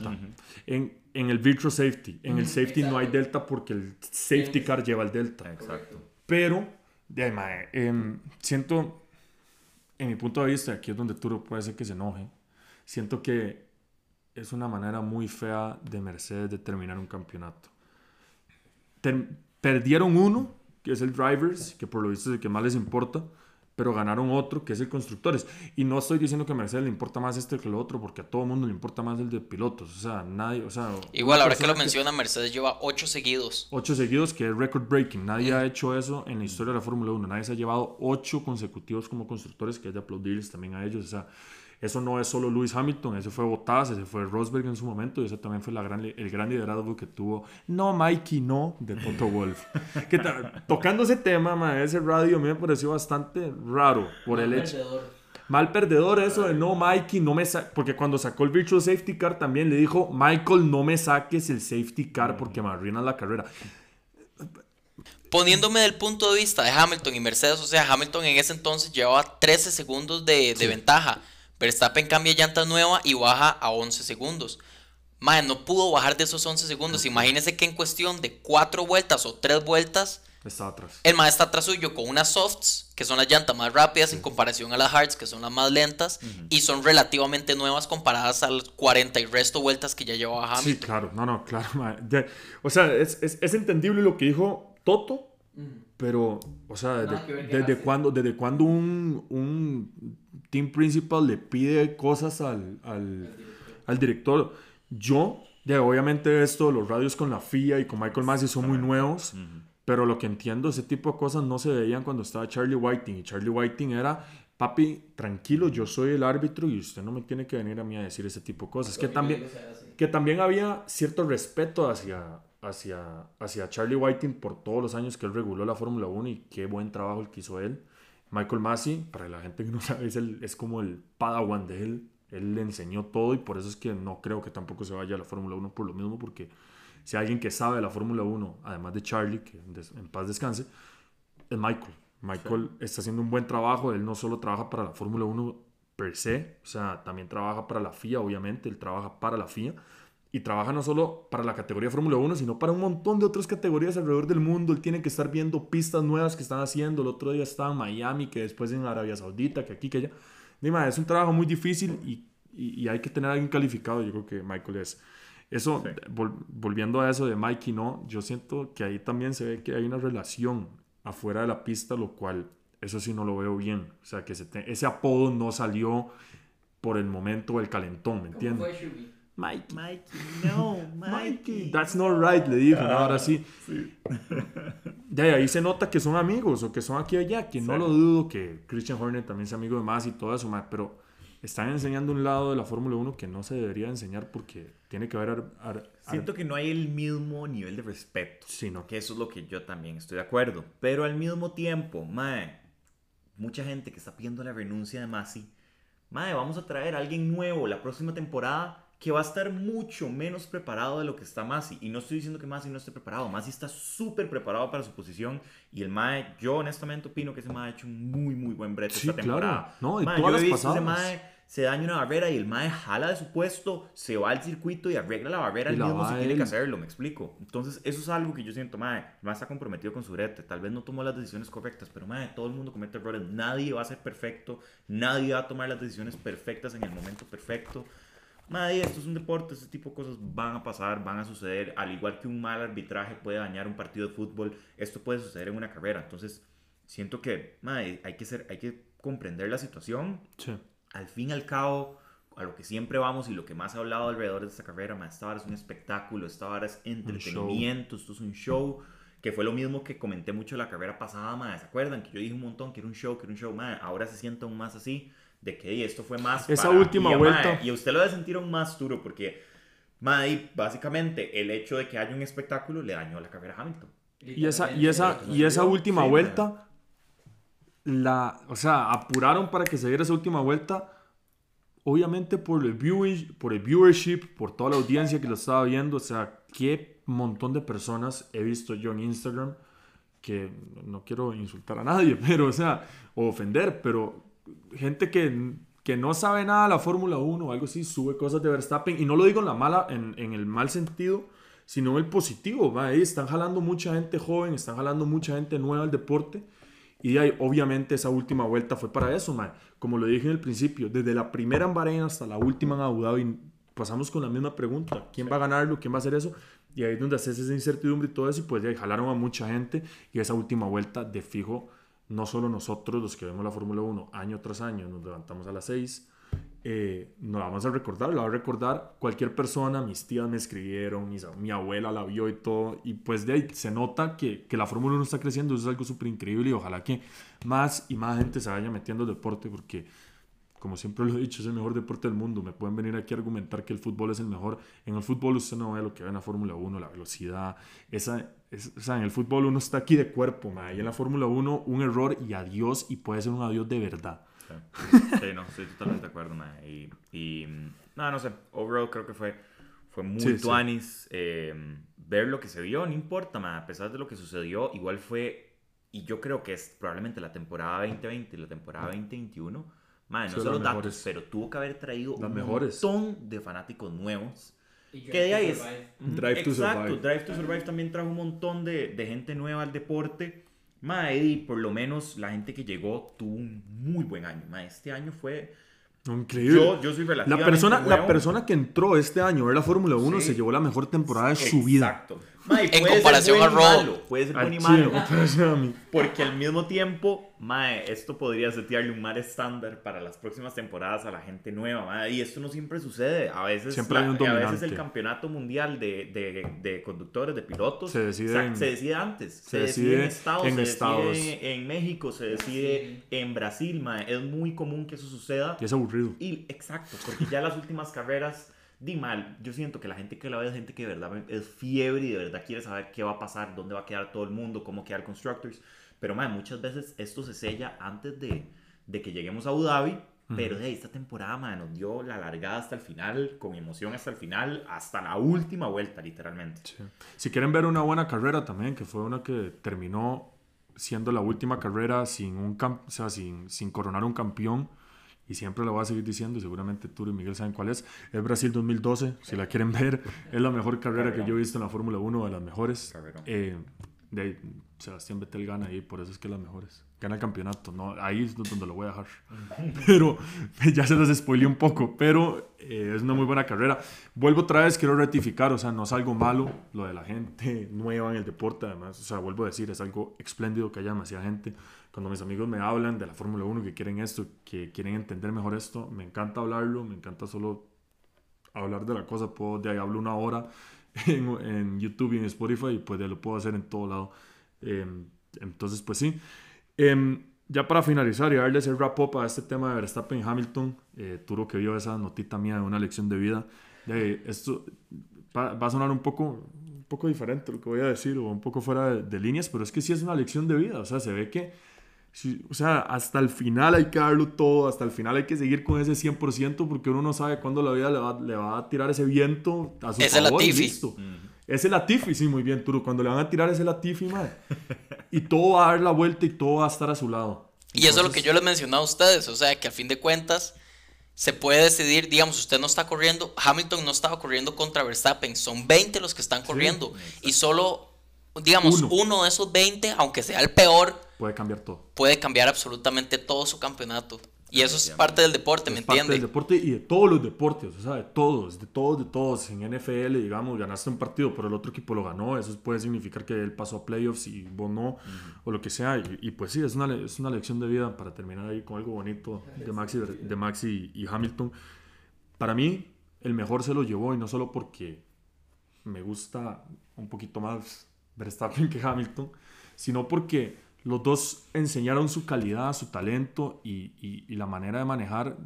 En, en el virtual safety, en el safety no hay delta porque el safety car lleva el delta. Exacto. Pero, de ahí, mae, em, siento, en mi punto de vista, aquí es donde Turo puede ser que se enoje, siento que es una manera muy fea de Mercedes de terminar un campeonato. Ter- perdieron uno, que es el Drivers, que por lo visto es el que más les importa, pero ganaron otro que es el constructores. Y no estoy diciendo que a Mercedes le importa más este que el otro, porque a todo mundo le importa más el de pilotos. O sea, nadie, o sea... Igual, ahora que lo menciona, Mercedes lleva ocho seguidos. Ocho seguidos, que es record breaking. Nadie ha hecho eso en la historia de la Fórmula 1. Nadie se ha llevado ocho consecutivos como constructores, que hay de aplaudirles también a ellos. O sea, eso no es solo Lewis Hamilton, ese fue Bottas, ese fue Rosberg en su momento, y ese también fue la gran, el gran liderazgo que tuvo, no Mikey, no, de Toto Wolf. que tocando ese tema, ese radio a mí me pareció bastante raro por el hecho. Mal perdedor eso de no, Mikey, no me Porque cuando sacó el Virtual Safety Car también le dijo, Michael, no me saques el safety car porque me arruinas la carrera. Poniéndome del punto de vista de Hamilton y Mercedes, o sea, Hamilton en ese entonces llevaba 13 segundos de, de ventaja. Verstappen cambia llanta nueva y baja a 11 segundos. Mae, no pudo bajar de esos 11 segundos. Imagínese que en cuestión de 4 vueltas o 3 vueltas, está atrás. el mae está atrás suyo con unas softs, que son las llantas más rápidas en comparación a las hards, que son las más lentas, y son relativamente nuevas comparadas a las 40 y resto vueltas que ya llevaba Hamilton. Sí, claro, no, no, claro. o sea, es, es, entendible lo que dijo Toto, pero, o sea, desde, desde cuándo, desde cuando un, un team principal le pide cosas al, al, al director. Yo, ya, obviamente esto, los radios con la FIA y con Michael Massey son muy nuevos, pero lo que entiendo, ese tipo de cosas no se veían cuando estaba Charlie Whiting. Y Charlie Whiting era, papi, tranquilo, yo soy el árbitro y usted no me tiene que venir a mí a decir ese tipo de cosas. Que también, que también había cierto respeto hacia, hacia, hacia Charlie Whiting por todos los años que él reguló la Fórmula 1 y qué buen trabajo el que hizo él. Michael Massey, para la gente que no sabe, es, el, es como el padawan de él. Él le enseñó todo y por eso es que no creo que tampoco se vaya a la Fórmula 1 por lo mismo, porque si hay alguien que sabe de la Fórmula 1, además de Charlie, que en paz descanse, es Michael. Michael está haciendo un buen trabajo, él no solo trabaja para la Fórmula 1 per se, o sea, también trabaja para la FIA, obviamente, él trabaja para la FIA y trabaja no solo para la categoría Fórmula 1, sino para un montón de otras categorías alrededor del mundo. Él tiene que estar viendo pistas nuevas que están haciendo. El otro día estaba en Miami, que después en Arabia Saudita, que aquí, que allá. Dime, es un trabajo muy difícil y, y, hay que tener a alguien calificado. Yo creo que Michael es. Eso, volviendo a eso de Mikey, no, yo siento que ahí también se ve que hay una relación afuera de la pista, lo cual, eso sí no lo veo bien. O sea, que ese apodo no salió por el momento o el calentón, ¿me entiendes? Mikey. Mikey, no, Mikey. That's not right, le dijo. ahora sí. sí. De ahí se nota que son amigos o que son aquí y allá. Que no lo dudo que Christian Horner también sea amigo de más y todo eso, pero están enseñando un lado de la Fórmula 1 que no se debería enseñar porque tiene que haber. Siento que no hay el mismo nivel de respeto. Sí, no. Que eso es lo que yo también estoy de acuerdo. Pero al mismo tiempo, mae, mucha gente que está pidiendo la renuncia de Masi, mae, vamos a traer a alguien nuevo la próxima temporada que va a estar mucho menos preparado de lo que está Masi. Y no estoy diciendo que Masi no esté preparado. Masi está súper preparado para su posición. Y el Mae, yo honestamente opino que ese Mae ha hecho un muy, muy buen brete esta temporada. No, y mae, todas yo ese Mae se daña una barrera y el Mae jala de su puesto, se va al circuito y arregla la barrera el mismo si tiene que hacerlo, me explico. Entonces, eso es algo que yo siento, Mae, Mae está comprometido con su brete. Tal vez no tomó las decisiones correctas, pero Mae, todo el mundo comete errores. Nadie va a ser perfecto. Nadie va a tomar las decisiones perfectas en el momento perfecto. Nadie, esto es un deporte, este tipo de cosas van a pasar, van a suceder. Al igual que un mal arbitraje puede dañar un partido de fútbol, esto puede suceder en una carrera. Entonces, siento que hay, que ser, hay que comprender la situación. Al fin y al cabo, a lo que siempre vamos y lo que más ha hablado alrededor de esta carrera, ma, esta hora es un espectáculo, esta hora es entretenimiento, esto es un show. Que fue lo mismo que comenté mucho la carrera pasada, ma, ¿se acuerdan? Que yo dije un montón que era un show, que era un show, ma, ahora se siente aún más así de que esto fue más... Esa última vuelta. y usted lo debe sentir aún más duro porque, mae, básicamente el hecho de que haya un espectáculo le dañó la carrera a Hamilton. Y esa, y esa, y esa última vuelta, la, o sea, apuraron para que se diera esa última vuelta, obviamente por el, por el viewership, por toda la audiencia que lo estaba viendo, o sea, qué montón de personas he visto yo en Instagram que no quiero insultar a nadie, pero, o sea, o ofender, pero gente que, que no sabe nada de la Fórmula 1 o algo así, sube cosas de Verstappen. Y no lo digo en, la mala, en, en el mal sentido, sino en el positivo. Ahí están jalando mucha gente joven, están jalando mucha gente nueva al deporte. Y ahí, obviamente, esa última vuelta fue para eso, man. Como lo dije en el principio, desde la primera en hasta la última en Abu Dhabi, pasamos con la misma pregunta: ¿quién va a ganarlo? ¿Quién va a hacer eso? Y ahí es donde haces esa incertidumbre y todo eso, y pues ya jalaron a mucha gente. Y esa última vuelta de fijo no solo nosotros los que vemos la Fórmula 1 año tras año, nos levantamos a las 6, eh, nos vamos a recordar, lo va a recordar cualquier persona, mis tías me escribieron, mi abuela la vio y todo, y pues de ahí se nota que, que la Fórmula 1 está creciendo, eso es algo súper increíble y ojalá que más y más gente se vaya metiendo al deporte porque como siempre lo he dicho, es el mejor deporte del mundo. Me pueden venir aquí a argumentar que el fútbol es el mejor. En el fútbol usted no ve lo que ve en la Fórmula 1, la velocidad. Esa, o sea, en el fútbol uno está aquí de cuerpo, ma, y en la Fórmula 1 un error y adiós, y puede ser un adiós de verdad. Sí, no, estoy totalmente de acuerdo, ma. Y, y, no, no sé, overall creo que fue, fue muy sí, tuanis. Eh, ver lo que se vio, no importa, ma, a pesar de lo que sucedió, igual fue, y yo creo que es probablemente la temporada 2020 y la temporada 2021 Madre, no solo datos, pero tuvo que haber traído un montón de fanáticos nuevos. Que de ahí es. Drive to Exacto, Drive to Survive también trajo un montón de, de gente nueva al deporte. Madre, y por lo menos la gente que llegó tuvo un muy buen año. Madre, este año fue Increíble. Yo, yo soy relativamente la persona, la persona que entró este año a ver la Fórmula 1 se llevó la mejor temporada de su vida. Exacto. En comparación a Roll. Puede ser buen y malo. Porque al mismo tiempo, mae, esto podría setearle un mal estándar para las próximas temporadas a la gente nueva. Mae, y esto no siempre sucede. A veces, siempre hay un a veces el campeonato mundial de, de, de conductores, de pilotos, se decide, en, se decide antes. Se, decide, en Estados, en se decide en México, se decide en Brasil. Mae. Es muy común que eso suceda. Y es aburrido. Y, exacto, porque ya las últimas carreras di mal, yo siento que la gente que la ve es gente que de verdad es fiebre y de verdad quiere saber qué va a pasar, dónde va a quedar todo el mundo, cómo quedar Constructors. Pero man, muchas veces esto se sella antes de, de que lleguemos a Abu Dhabi. Pero de esta temporada man, nos dio la largada hasta el final, con emoción hasta el final, hasta la última vuelta, literalmente. Si quieren ver una buena carrera también, que fue una que terminó siendo la última carrera sin, un o sea, sin, sin coronar un campeón y siempre lo voy a seguir diciendo, y seguramente tú y Miguel saben cuál es, es Brasil 2012, si la quieren ver, es la mejor carrera que yo he visto en la Fórmula 1, de las mejores. Eh, de ahí, Sebastián Vettel gana ahí, por eso es que las mejores. Gana el campeonato, ¿no? ahí es donde lo voy a dejar. Pero ya se las spoileé un poco, pero eh, es una muy buena carrera. Vuelvo otra vez, quiero rectificar, o sea, no es algo malo lo de la gente nueva en el deporte, además, o sea, vuelvo a decir, es algo espléndido que haya demasiada gente cuando mis amigos me hablan de la Fórmula 1, que quieren esto, que quieren entender mejor esto, me encanta hablarlo, me encanta solo hablar de la cosa, puedo, de ahí hablo una hora en, en YouTube y en Spotify y pues ya lo puedo hacer en todo lado. Em, entonces, pues sí. Em, ya para finalizar y darles el wrap up a este tema de Verstappen y Hamilton, eh, Turo que vio esa notita mía de una lección de vida, de esto va, a sonar un poco, un poco diferente lo que voy a decir o un poco fuera de, de líneas, pero es que sí es una lección de vida, o sea, se ve que o sea, hasta el final hay que darlo todo, hasta el final hay que seguir con ese 100% porque uno no sabe cuándo la vida le va, le va a tirar ese viento a su ese favor. Latifi. Listo. Ese Latifi, sí, muy bien, Turo. Cuando le van a tirar ese Latifi, madre. y todo va a dar la vuelta y todo va a estar a su lado. Y eso es lo que yo les mencionaba a ustedes, o sea, que a fin de cuentas se puede decidir, digamos, usted no está corriendo, Hamilton no estaba corriendo contra Verstappen, son 20 los que están corriendo y solo, digamos, uno. uno de esos 20, aunque sea el peor, puede cambiar todo. Puede cambiar absolutamente todo su campeonato. Y eso es parte del deporte, ¿me entiendes? Parte del deporte y de todos los deportes, o sea, de todos, de todos, de todos. En NFL, digamos, ganaste un partido, pero el otro equipo lo ganó, eso puede significar que él pasó a playoffs y vos no, o lo que sea. Y, pues sí, es una, es una lección de vida para terminar ahí con algo bonito de Maxi, de Maxi y Hamilton. Para mí, el mejor se lo llevó y no solo porque me gusta un poquito más Verstappen que Hamilton, sino porque los dos enseñaron su calidad, su talento y, la manera de manejar.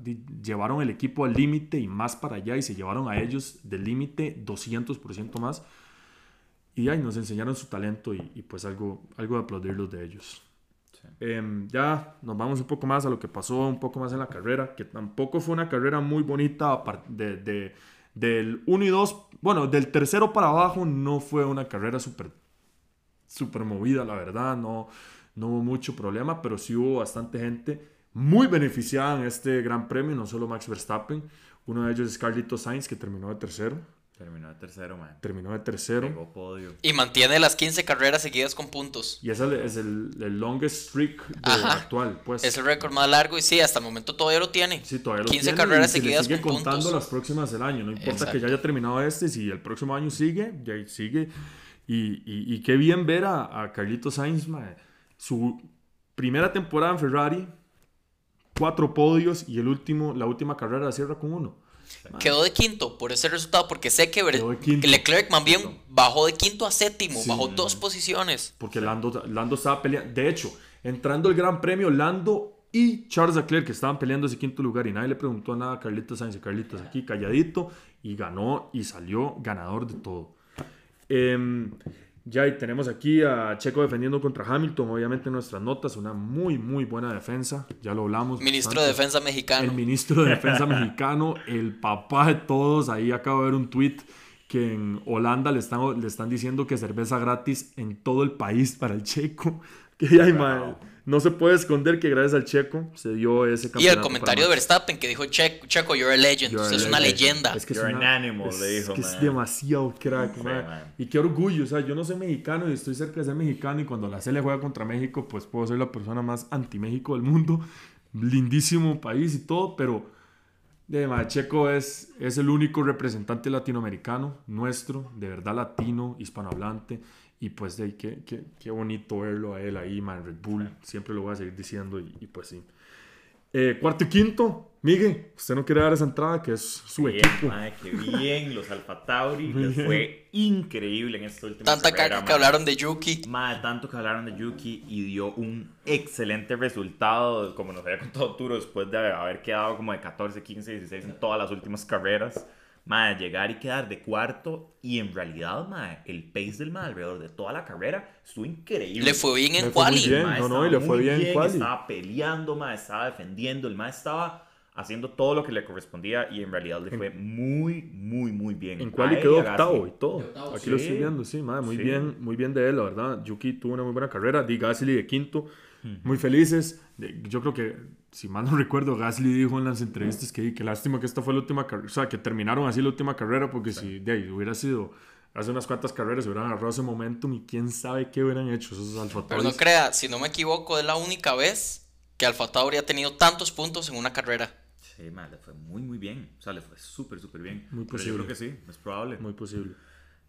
Llevaron el equipo al límite y más para allá y se llevaron a ellos del límite 200% más. Y ahí nos enseñaron su talento y, pues algo, algo de aplaudirlos de ellos. Em, ya nos vamos un poco más a lo que pasó un poco más en la carrera, que tampoco fue una carrera muy bonita de, de, del 1 y 2. Bueno, del tercero para abajo no fue una carrera súper super movida, la verdad. No, no hubo mucho problema, pero sí hubo bastante gente muy beneficiada en este gran premio, no solo Max Verstappen, uno de ellos es Carlito Sainz, que terminó de tercero. Terminó de tercero, man. Terminó de tercero. podio. Y mantiene las 15 carreras seguidas con puntos. Y ese es el, el longest streak actual, pues. Es el récord más largo y sí, hasta el momento todavía lo tiene. Sí, todavía lo 15 carreras seguidas sigue contando las próximas del año. No importa que ya haya terminado este, si el próximo año sigue, ya sigue. Y, y, y qué bien ver a, a Carlito Sainz, man su primera temporada en Ferrari, cuatro podios y el último, la última carrera cierra con uno. Quedó de quinto por ese resultado, porque sé que. Leclerc más bien bajó de quinto a séptimo, Sí. bajó dos posiciones. Porque Lando, Lando estaba peleando. De hecho, entrando el Gran Premio, Lando y Charles Leclerc que estaban peleando ese quinto lugar y nadie le preguntó nada a Carlitos Sainz. Carlitos aquí calladito y ganó y salió ganador de todo. Em, ya y tenemos aquí a Checo defendiendo contra Hamilton. Obviamente en nuestras notas, una muy, muy buena defensa. Ya lo hablamos. Ministro de. Defensa mexicano. El ministro de Defensa mexicano, el papá de todos. Ahí acabo de ver un tweet que en Holanda le están, le están diciendo que cerveza gratis en todo el país para el checo. Que ay, Wow. No se puede esconder que gracias al checo se dio ese Y campeonato. el comentario de Verstappen que dijo Checo, Checo you're a legend, You're usted a es una leyenda. Es que es, una- an animal, es le dijo, que es demasiado crack, man. man. Y qué orgullo, o sea, yo no soy mexicano y estoy cerca de ser mexicano y cuando la CL juega contra México, pues puedo ser la persona más anti-México del mundo. Lindísimo país y todo, pero de Checo es, es el único representante latinoamericano nuestro, de verdad latino, hispanohablante. Y pues de ahí, qué, qué, qué bonito verlo a él ahí, man, Red Bull. Siempre lo voy a seguir diciendo y, y pues sí. Eh, cuarto y quinto, Miguel, usted no quiere dar esa entrada, que es su Bien, equipo. mae, qué bien. Los Alfa Tauri les fue increíble en esta última Tanta carrera, caca que hablaron de Yuki. Mae, tanto que hablaron de Yuki y dio un excelente resultado, como nos había contado Turo, después de haber quedado como de 14, 15, 16 en todas las últimas carreras. Mae, llegar y quedar de cuarto y en realidad, mae, el pace del mae alrededor de toda la carrera estuvo increíble. Le fue bien en quali. bien. Mae no, no, y le fue muy bien en quali. Estaba peleando, mae, estaba defendiendo. El mae estaba haciendo todo lo que le correspondía y en realidad le fue muy, muy, muy bien. En él quedó octavo y todo. octavo, Aquí lo sí. estoy viendo, sí, madre, muy Sí. bien, muy bien de él, la verdad. Yuki tuvo una muy buena carrera, Di Gasly de quinto, muy felices. Yo creo que, si mal no recuerdo, Gasly dijo en las entrevistas que, que lástima que esta fue la última carrera, o sea, que terminaron así la última carrera, porque si de ahí hubiera sido hace unas cuantas carreras, hubieran agarrado ese momentum y quién sabe qué hubieran hecho esos Alfa Pero no crea, si no me equivoco, es la única vez que Alfa Tauri ha tenido tantos puntos en una carrera. Sí, mae, le fue muy, muy bien. O sea, le fue súper, súper bien. Muy Pero posible. yo creo que sí, es probable. Muy posible.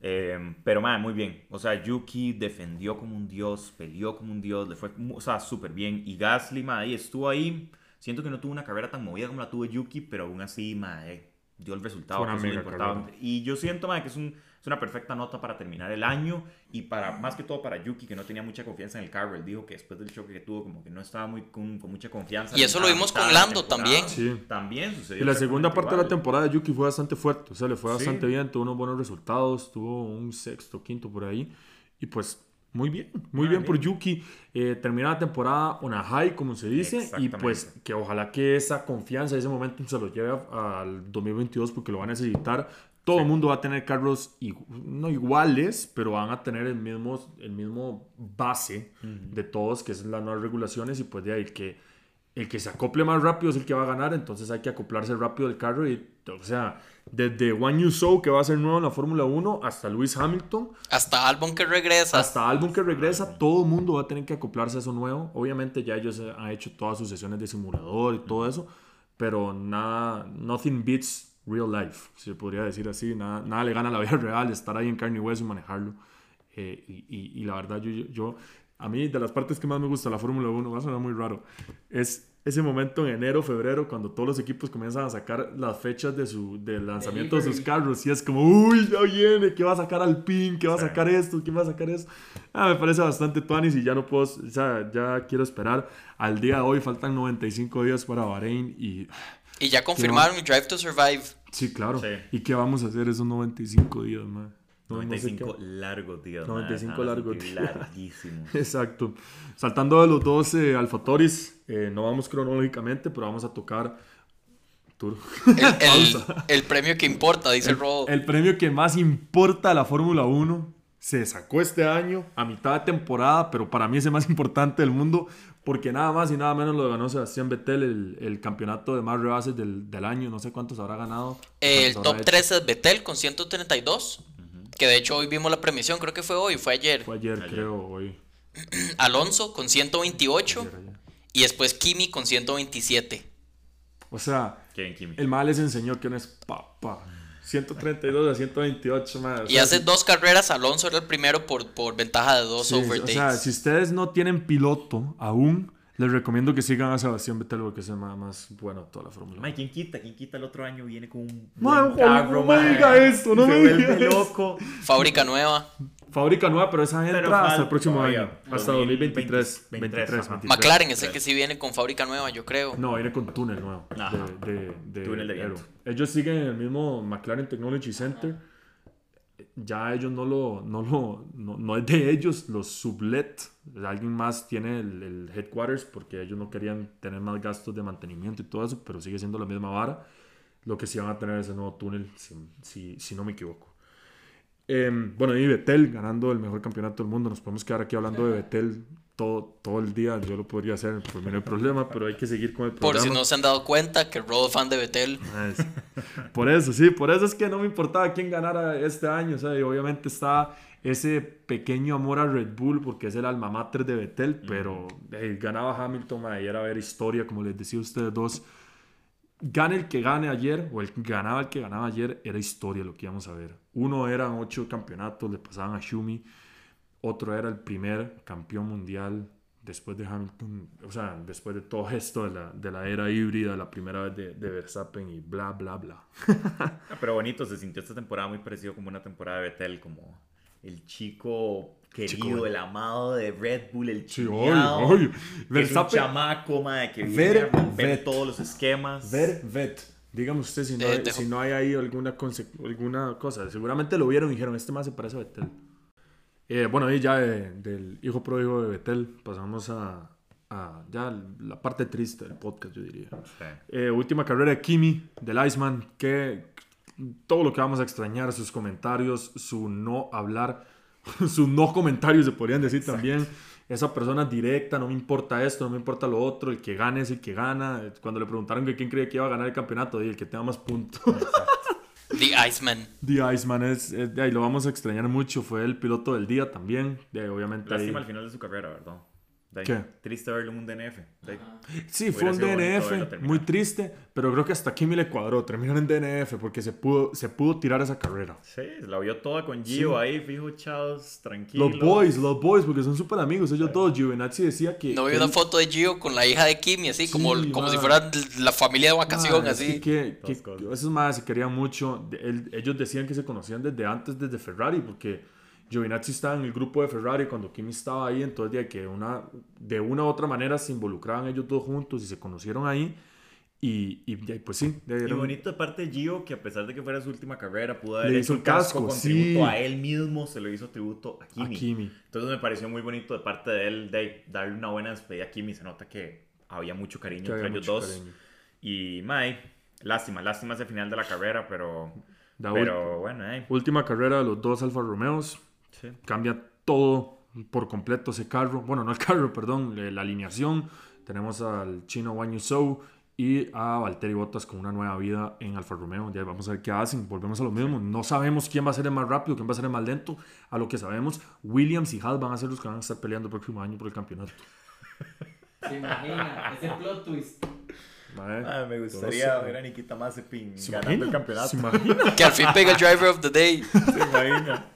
Eh, pero, mae, muy bien. O sea, Yuki defendió como un dios, peleó como un dios, le fue, o sea, súper bien. Y Gasly, mae, ahí estuvo ahí. Siento que no tuvo una carrera tan movida como la tuvo Yuki, pero aún así, mae, dio el resultado. Que es lo mega importante. Y yo siento, mae, que es, un, es una perfecta nota para terminar el año y para, más que todo para Yuki, que no tenía mucha confianza en el carro. Él dijo que después del choque que tuvo, como que no estaba muy con, con mucha confianza. Y eso lo vimos con Lando también. Sí. También sucedió. Y la segunda parte de la igual. temporada de Yuki fue bastante fuerte, o sea, le fue Sí. bastante bien, tuvo unos buenos resultados, tuvo un sexto, quinto por ahí, y pues muy bien, muy Ah, bien por bien. Yuki. Eh, termina la temporada on a high, como se dice, y pues que ojalá que esa confianza, ese momento se lo lleve al 2022 porque lo va a necesitar. Todo el mundo va a tener carros no iguales, pero van a tener el mismo, el mismo base de todos, que es las nuevas regulaciones, y pues de ahí que el que se acople más rápido es el que va a ganar, entonces hay que acoplarse rápido del carro. Y, o sea, desde Juan Yuso, que va a ser nuevo en la Fórmula 1, hasta Lewis Hamilton, Hasta Albon que regresa. hasta Albon que regresa, todo el mundo va a tener que acoplarse a eso nuevo. Obviamente ya ellos han hecho todas sus sesiones de simulador y todo eso, pero nada, nothing beats real life, si se podría decir así. Nada, nada le gana a la vida real, estar ahí en carne y hueso y manejarlo. Eh, y, y- y la verdad, yo, yo, yo- a mí de las partes que más me gusta de la Fórmula 1, va a sonar muy raro, es ese momento en enero, febrero, cuando todos los equipos comienzan a sacar las fechas de su del lanzamiento de sus carros y es como, uy, ya viene, ¿qué va a sacar Alpine? ¿Qué va a sacar esto? ¿Quién va a sacar eso? Ah, me parece bastante tuanis y ya no puedo, o sea, ya quiero esperar. Al día de hoy faltan 95 días para Bahrein y Y ya confirmaron el Drive to Survive. sí, claro. Sí. ¿Y qué vamos a hacer esos 95 días, sé 95 qué- largos días. 95 mae, se van a largos días. Larguísimos. Exacto. Saltando de los dos eh, Alfatoris, eh, no vamos cronológicamente, pero vamos a tocar Turo. El, el- el premio que importa, dice el Rodo. El premio que más importa de la Fórmula 1 se sacó este año a mitad de temporada, pero para mí es el más importante del mundo porque nada más y nada menos lo ganó Sebastián Vettel, el, el campeonato de más rebases del, del año. No sé cuántos habrá ganado. El top habrá 3 es Betel con 132. Que de hecho hoy vimos la premiación, creo que fue hoy, fue ayer. Fue ayer, Ayer. creo, hoy. Alonso con 128. Ayer, ayer. Y después Kimi con 127. O sea, el mal les enseñó que no es papa. 132 a 128 más. O Y sea, hace dos carreras Alonso era el primero por, por ventaja de dos Sí, o overtakes. sea, si ustedes no tienen piloto aún, Les recomiendo que sigan a Sebastián Vettel porque es el más, más bueno de toda la Fórmula 1. Mae, ¿quién quita? ¿Quién quita el otro año? Viene con un Mae, buen carro, no me diga esto, no Se me diga loco. Fábrica nueva. Fábrica nueva, pero esa entra Pero hasta el próximo todavía. año. Hasta 2023, 2023. 23, 23, 23. McLaren es el que sí viene con fábrica nueva, yo creo. No, viene con túnel nuevo. Ajá. De, de, de Túnel de viento. Ellos siguen en el mismo McLaren Technology Center. Ya ellos no lo, no lo, no, no es de ellos, los sublet. Alguien más tiene el, el headquarters porque ellos no querían tener más gastos de mantenimiento y todo eso, pero sigue siendo la misma vara. Lo que sí van a tener es el nuevo túnel, si, si, si no me equivoco. Em, bueno, y Betel ganando el mejor campeonato del mundo. Nos podemos quedar aquí hablando de Betel todo, todo el día. Yo lo podría hacer, por no hay problema, pero hay que seguir con el Por programa. si no se han dado cuenta que Rodo fan de Betel. Es- Por eso, sí, por eso es que no me importaba quién ganara este año. Y obviamente está ese pequeño amor a Red Bull porque es el alma mater de Vettel, pero ganaba Hamilton ma, y era ver historia, como les decía a ustedes dos. Gane el que gane ayer, o el que ganaba el que ganaba ayer, era historia lo que íbamos a ver. Uno eran ocho campeonatos, le pasaban a Schumi. Otro era el primer campeón mundial después de Hamilton, o sea, después de todo esto de la, de la era híbrida, la primera vez de, de Verstappen y bla, bla, bla. Ah, Pero bonito, se sintió esta temporada muy parecido como una temporada de Betel, como el chico querido, Chico. el amado de Red Bull, el Sí, obvio, obvio. que es un Verstappen- chamaco, mae, que viene Ver- a romper vet. todos los esquemas. Ver, vet. Dígame usted si no, Eh, hay, si no hay ahí alguna, alguna cosa. Seguramente lo vieron y dijeron, este más se parece a Betel. Eh, bueno, ahí ya de- del hijo pródigo de Betel pasamos a, a ya la parte triste del podcast, yo diría. Sí. Eh, última carrera de Kimi, del Iceman, que todo lo que vamos a extrañar, sus comentarios, su no hablar, sus no comentarios se podrían decir también. Esa persona directa, no me importa esto, no me importa lo otro, el que gane es el que gana. Cuando le preguntaron que quién creía que iba a ganar el campeonato, dije, el que tenga más puntos. The Iceman. The Iceman es, es- de ahí lo vamos a extrañar mucho, fue el piloto del día también, de ahí, obviamente. ahí- Lástima al final de su carrera, ¿verdad? ¿Qué? Triste verlo en un DNF. Sí, fue un DNF, terminar. muy triste, pero creo que hasta Kimi le cuadró, terminaron en DNF porque se pudo, se pudo tirar esa carrera. Sí, la vio toda con Gio Sí. ahí, fijo, chavos, tranquilos. Los boys, los boys, porque son súper amigos, ellos todos. Giovinazzi decía que... No vi una foto de Gio con la hija de Kimi, así, como, Sí, como ma. si fuera la familia de vacación, es así. Que, que- que esos más se querían mucho. De- ellos decían que se conocían desde antes, desde Ferrari, porque Giovinazzi estaba en el grupo de Ferrari cuando Kimi estaba ahí, entonces de que una, de una u otra manera se involucraban ellos dos juntos y se conocieron ahí. Y, y, pues sí, de- Y bonito de parte de Gio que a pesar de que fuera su última carrera pudo haber Le hecho hizo un el casco, casco, con sí. tributo a él mismo, se lo hizo tributo a a Kimi. Kimi. Entonces me pareció muy bonito de parte de él de darle una buena despedida a Kimi. Se nota que había mucho cariño Que entre ellos dos. cariño. Y Mai, lástima, lástima ese final de la carrera, pero, La pero bueno, eh. Última carrera de los dos Alfa Romeos. Sí. cambia todo por completo ese carro. Bueno, no el carro, perdón, eh, la alineación. Tenemos al chino Wang Yusou y a Valtteri Bottas con una nueva vida en Alfa Romeo. Ya vamos a ver qué hacen. Volvemos a lo mismo. No sabemos quién va a ser el más rápido, quién va a ser el más lento. A lo que sabemos, Williams y Haas van a ser los que van a estar peleando el próximo año por el campeonato. Se imagina, ese plot twist. Ah, me gustaría ver a Nikita Mazepin ¿Se ganando el campeonato. ¿Se imagina? Que al fin pega el Driver of the Day. ¿Se imagina?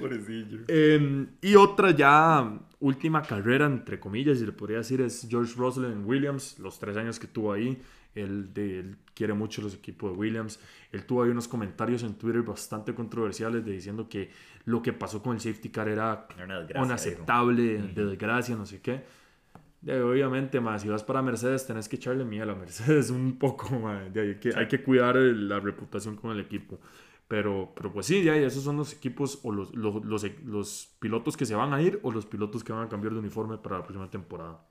Pobrecillo. Eh, y otra ya última carrera, entre comillas, si le podría decir, es George Russell en Williams, los tres años que tuvo ahí. Él, de- él quiere mucho los equipos de Williams. Él tuvo ahí unos comentarios en Twitter bastante controversiales de diciendo que lo que pasó con el safety car era Era una desgracia, inaceptable, de desgracia, no sé qué. De, obviamente, más si vas para Mercedes, tenés que echarle miel a Mercedes un poco, ma, de hay, que, hay que cuidar el- la reputación con el equipo. Pero, pero pues sí, ya, y esos son los equipos o los, los, los, los pilotos que se van a ir o los pilotos que van a cambiar de uniforme para la próxima temporada.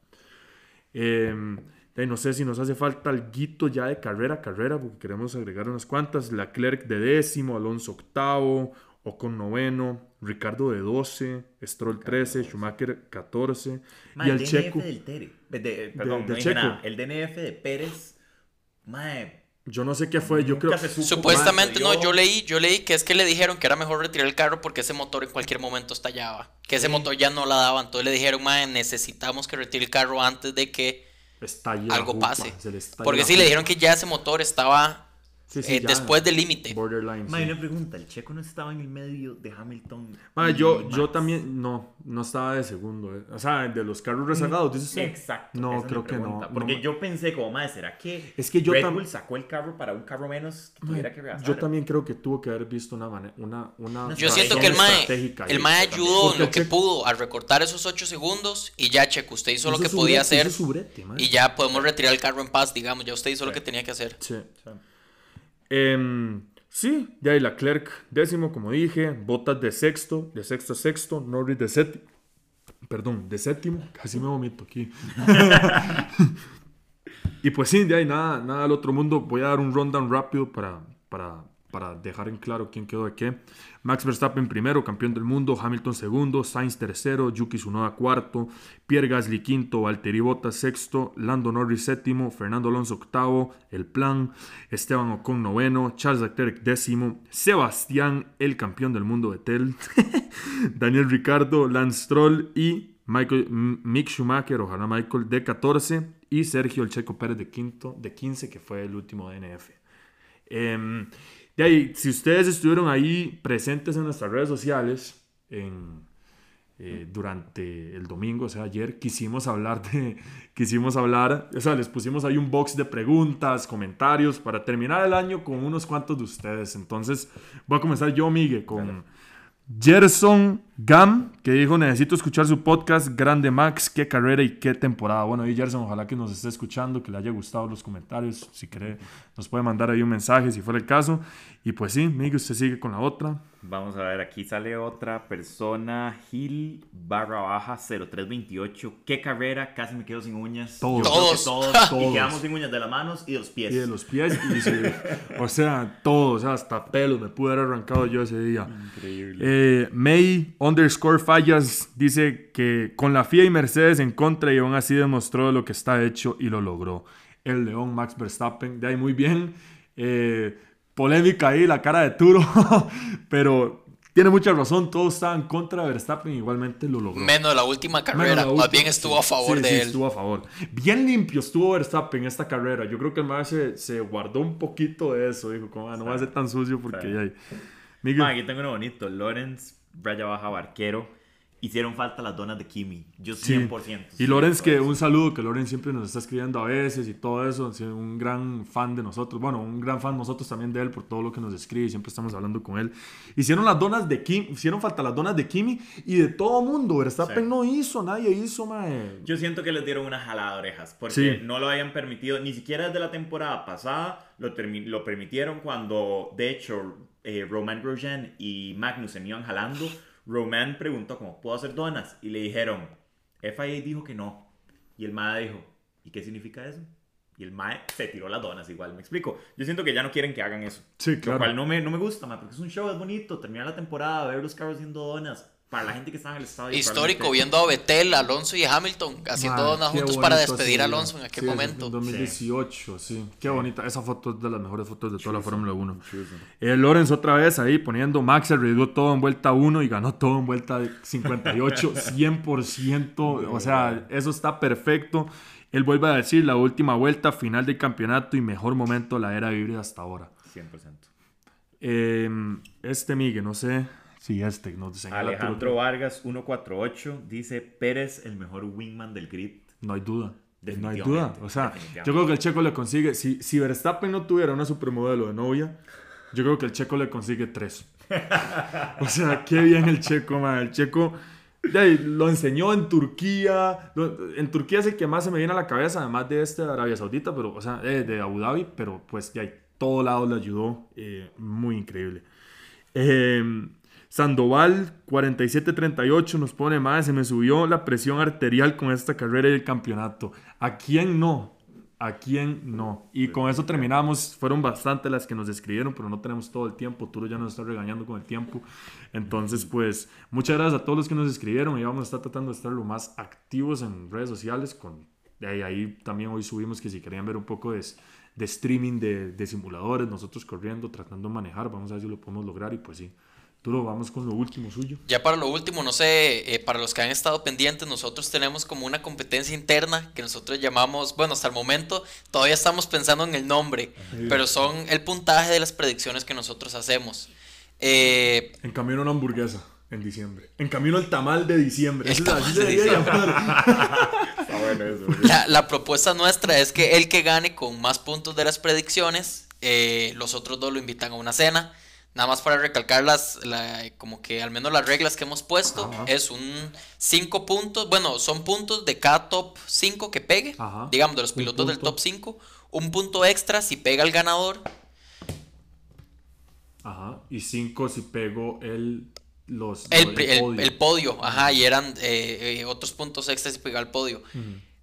Eh, ahí no sé si nos hace falta algo ya de carrera a carrera, porque queremos agregar unas cuantas. Leclerc de décimo, Alonso octavo, Ocon noveno, Ricardo de 12, Stroll 13, Schumacher 14 Ma, y el el DNF Checo. del Tere. De, perdón, de no Checo. nada. El DNF de Pérez. Mae, Yo no sé qué fue, yo creo. se supo Supuestamente no, yo leí, yo leí que es que le dijeron que era mejor retirar el carro porque ese motor en cualquier momento estallaba. Que ese motor ya no la daba. Entonces le dijeron, mae, necesitamos que retire el carro antes de que algo jupa, pase. Porque sí, le dijeron que ya ese motor estaba Sí, sí, eh, después del límite. Borderline. Ma, sí. y una pregunta, ¿el checo no estaba en el medio de Hamilton? Ma, y yo, Max? yo también, no, no estaba de segundo. eh. O sea, de los carros rezagados, dices usted. Exacto. No, creo que no, Porque yo pensé como, madre, ¿será que, Es que yo Red Bull sacó el carro para un carro menos que tuviera que rebasar? Yo también creo que tuvo que haber visto una una, una Yo siento que el Mae, estratégica el mae ayudó en lo que pudo a recortar esos 8 segundos y ya Checo, usted hizo lo que podía brete, hacer brete, mae. y ya podemos retirar el carro en paz, digamos, ya usted hizo lo que tenía que hacer. Sí. Em, sí, ya hay Leclerc décimo, como dije, Botas de sexto, de sexto a sexto, Norris de séptimo, perdón, de séptimo, casi me vomito aquí. y pues sí, de ahí nada, nada al otro mundo. Voy a dar un rundown rápido para, para, para dejar en claro quién quedó de qué. Max Verstappen primero, campeón del mundo, Hamilton segundo, Sainz tercero, Yuki Tsunoda cuarto, Pierre Gasly quinto, Valtteri Bottas sexto, Lando Norris séptimo, Fernando Alonso octavo, El Plan, Esteban Ocon noveno, Charles Leclerc décimo, Sebastián, el campeón del mundo de Tel, Daniel Ricardo, Lance Stroll y Michael, Mick Schumacher, ojalá Michael, de 14 y Sergio El Checo Pérez de quinto, de 15, que fue el último DNF. Em, de ahí, si ustedes estuvieron ahí presentes en nuestras redes sociales en, eh, durante el domingo, o sea, ayer, quisimos hablar de, quisimos hablar, o sea, les pusimos ahí un box de preguntas, comentarios para terminar el año con unos cuantos de ustedes. Entonces, voy a comenzar yo, Miguel, con Gerson Gam, que dijo, necesito escuchar su podcast, Grande Max, qué carrera y qué temporada. Bueno, y Gerson, ojalá que nos esté escuchando, que le haya gustado los comentarios, si quiere, nos puede mandar ahí un mensaje si fuera el caso. Y pues sí, Miguel, usted sigue con la otra. Vamos a ver, aquí sale otra persona, Gil barra baja 0328. ¿Qué carrera? Casi me quedo sin uñas. Todos. Yo creo que Todos. todos. Todos. Y quedamos sin uñas de las manos y de los pies. Y de los pies, y se- o sea, todo, o sea, hasta pelos me pude haber arrancado yo ese día. Increíble. Eh, May underscore fallas dice que con la FIA y Mercedes en contra y aún así demostró lo que está hecho y lo logró. El León Max Verstappen, de ahí muy bien. Eh, polémica ahí, la cara de Turo, pero tiene mucha razón, todos estaban contra de Verstappen igualmente lo logró. Menos la última carrera, la más bien estuvo a favor sí, de sí, él. estuvo a favor. Bien limpio estuvo Verstappen en esta carrera. Yo creo que el más se, se guardó un poquito de eso. Dijo, como, "Ah, no va a ser tan sucio porque ya hay. Miguel, Ma, aquí tengo uno bonito. Lawrence, raya baja barquero. Hicieron falta las donas de Kimi. Yo Sí. 100%. Y Lorenz, que un saludo, que Lorenz siempre nos está escribiendo a veces y todo eso, sí, un gran fan de nosotros, bueno, un gran fan nosotros también de él por todo lo que nos escribe siempre estamos hablando con él. Hicieron las donas de Kimi, hicieron falta las donas de Kimi y de todo mundo, Verstappen Sí. no hizo, nadie hizo, mae. Yo siento que les dieron una jalada de orejas porque Sí. no lo habían permitido, ni siquiera desde la temporada pasada lo, lo permitieron cuando, de hecho, eh, Roman Grosjean y Magnussen iban jalando. Roman preguntó cómo puedo hacer donas y le dijeron, FIA dijo que no. Y el MAE dijo, ¿y qué significa eso? Y el MAE se tiró las donas igual, me explico. Yo siento que ya no quieren que hagan eso. Sí, Lo claro. cual no me, no me gusta, mae, porque es un show, es bonito, terminar la temporada, ver los carros haciendo donas. Para la gente que está en el estadio. Histórico, viendo a Betel, Alonso y Hamilton haciendo Mae, donas qué juntos para despedir a. Alonso en aquel Sí, momento. En 2018, sí. Qué bonita. Esa foto es de las mejores fotos de toda la Fórmula 1. Chuzo. Eh, Lorenz otra vez ahí poniendo Max arriesgó todo en vuelta 1 y ganó todo en vuelta 58, 100%. O sea, eso está perfecto. Él vuelve a decir la última vuelta, final del campeonato y mejor momento de la era híbrida hasta ahora. 100%. Eh, este Miguel, no sé si este nos señala Alejandro. Vargas 148 dice Pérez el mejor wingman del grid. No hay duda. No hay duda. O sea, yo creo que el Checo le consigue. Si, si Verstappen no tuviera una supermodelo de novia, yo creo que el Checo le consigue tres. O sea, qué bien el Checo, man. El Checo de lo enseñó en Turquía. Lo- en Turquía es el que más se me viene a la cabeza, además de este de Arabia Saudita, pero, o sea, eh, de Abu Dhabi, pero pues de ahí, todo lado le ayudó. eh, muy increíble. Eh, Sandoval 4738 nos pone más, se me subió la presión arterial con esta carrera y el campeonato. ¿A quién no? ¿A quién no? Y con eso terminamos. Fueron bastante las que nos escribieron, pero no tenemos todo el tiempo. Turo ya nos está regañando con el tiempo. Entonces, pues, muchas gracias a todos los que nos escribieron y vamos a estar tratando de estar lo más activos en redes sociales. Con, de ahí, ahí también hoy subimos que si querían ver un poco de, de streaming de, de simuladores, nosotros corriendo, tratando de manejar, vamos a ver si lo podemos lograr y pues sí. Duro, vamos con lo último suyo. Ya para lo último, no sé, eh, para los que han estado pendientes, nosotros tenemos como una competencia interna que nosotros llamamos, bueno, hasta el momento todavía estamos pensando en el nombre, pero son el puntaje de las predicciones que nosotros hacemos. Eh, En camino a una hamburguesa en diciembre. En camino al tamal de diciembre. Eso tamal de diciembre. la, la propuesta nuestra es que el que gane con más puntos de las predicciones, eh, los otros dos lo invitan a una cena. Nada más para recalcar las, la- como que al menos las reglas que hemos puesto, Ajá. es un 5 puntos, bueno, son puntos de cada top 5 que pegue, Ajá. digamos, de los pilotos del top 5, un punto extra si pega el ganador, Ajá. Y cinco si pego el. Los. el, el podio. el podio, ajá, y eran eh, eh, otros puntos extras si pega el podio.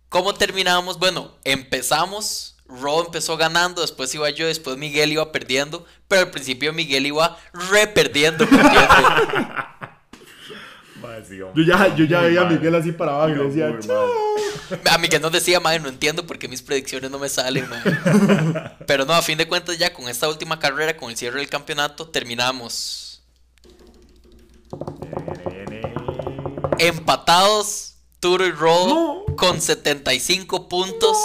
¿Cómo terminamos? Bueno, empezamos. Ro empezó ganando, después iba yo, después Miguel iba perdiendo, pero al principio Miguel iba re perdiendo. Yo ya, yo ya veía a. Miguel así para abajo y le decía. "Chao". A Miguel nos decía, madre, no entiendo por qué mis predicciones no me salen, madre". Pero no, a fin de cuentas, ya con esta última carrera, con el cierre del campeonato, terminamos empatados, Turo y Ro, No. con 75 puntos.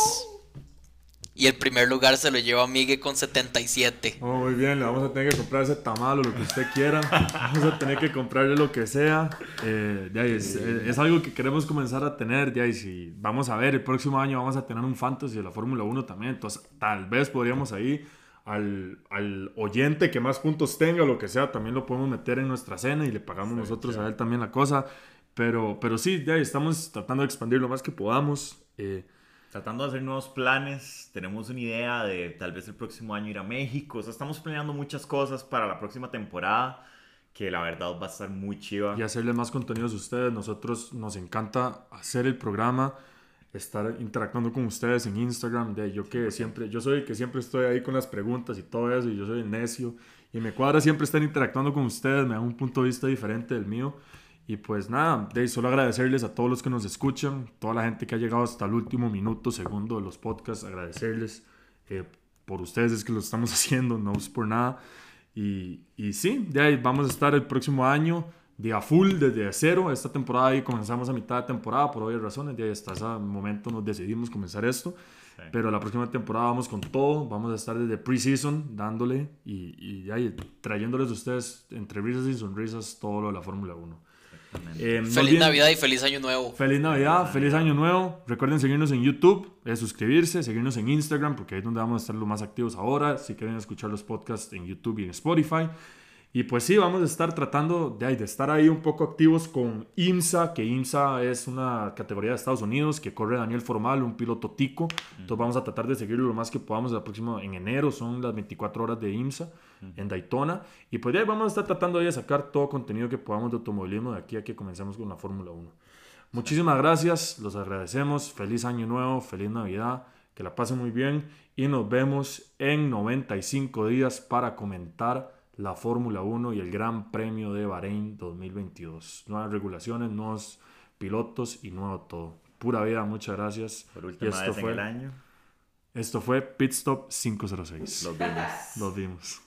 Y el primer lugar se lo lleva Miguel con 77. Oh, muy bien, le vamos a tener que comprar ese tamal o lo que usted quiera. Vamos a tener que comprarle lo que sea. Eh, ahí es, eh, es algo que queremos comenzar a tener. De ahí, si vamos a ver, el próximo año vamos a tener un fantasy de la Fórmula 1 también. Entonces, tal vez podríamos ahí al, al oyente que más puntos tenga o lo que sea, también lo podemos meter en nuestra cena y le pagamos nosotros a él también la cosa. Pero, pero sí, ahí estamos tratando de expandir lo más que podamos. Eh, Tratando de hacer nuevos planes, tenemos una idea de tal vez el próximo año ir a México, o sea, estamos planeando muchas cosas para la próxima temporada, que la verdad va a estar muy chiva. y hacerle más contenidos a ustedes. Nosotros nos encanta hacer el programa, estar interactuando con ustedes en Instagram. De yo que siempre, yo soy el que siempre estoy ahí con las preguntas y todo eso, y yo soy el necio. Y me cuadra siempre estar interactuando con ustedes, me da un punto de vista diferente del mío. Y pues nada, de ahí solo agradecerles a todos los que nos escuchan, toda la gente que ha llegado hasta el último minuto, segundo de los podcasts, agradecerles. eh, por ustedes es que lo estamos haciendo, no es por nada. Y, y sí, de ahí vamos a estar el próximo año de a full, desde cero. Esta temporada ahí comenzamos a mitad de temporada por obvias razones. De ahí hasta ese momento nos decidimos comenzar esto. Sí. Pero la próxima temporada vamos con todo. Vamos a estar desde preseason dándole y, y ahí trayéndoles a ustedes entre risas y sonrisas todo lo de la Fórmula 1. Eh, Feliz Navidad y feliz Año Nuevo. Feliz Navidad, feliz Año Nuevo. Recuerden seguirnos en YouTube, eh, suscribirse, seguirnos en Instagram, porque ahí es donde vamos a estar los más activos ahora. Si quieren escuchar los podcasts en YouTube y en Spotify. Y pues sí, vamos a estar tratando de, estar ahí un poco activos con IMSA, que IMSA es una categoría de Estados Unidos que corre Daniel Formal, un piloto tico. Entonces vamos a tratar de seguirlo lo más que podamos la próxima, en enero, son las 24 horas de IMSA en Daytona. Y pues vamos a estar tratando de sacar todo contenido que podamos de automovilismo de aquí a que comencemos con la Fórmula 1. Muchísimas gracias, los agradecemos. Feliz año nuevo, feliz Navidad, que la pasen muy bien y nos vemos en 95 días para comentar la Fórmula 1 y el Gran Premio de Bahrein 2022. Nuevas regulaciones, nuevos pilotos y nuevo todo. Pura vida, muchas gracias. Por última esto vez en fue, el año, esto fue Pit Stop 506. los vimos. Los vimos.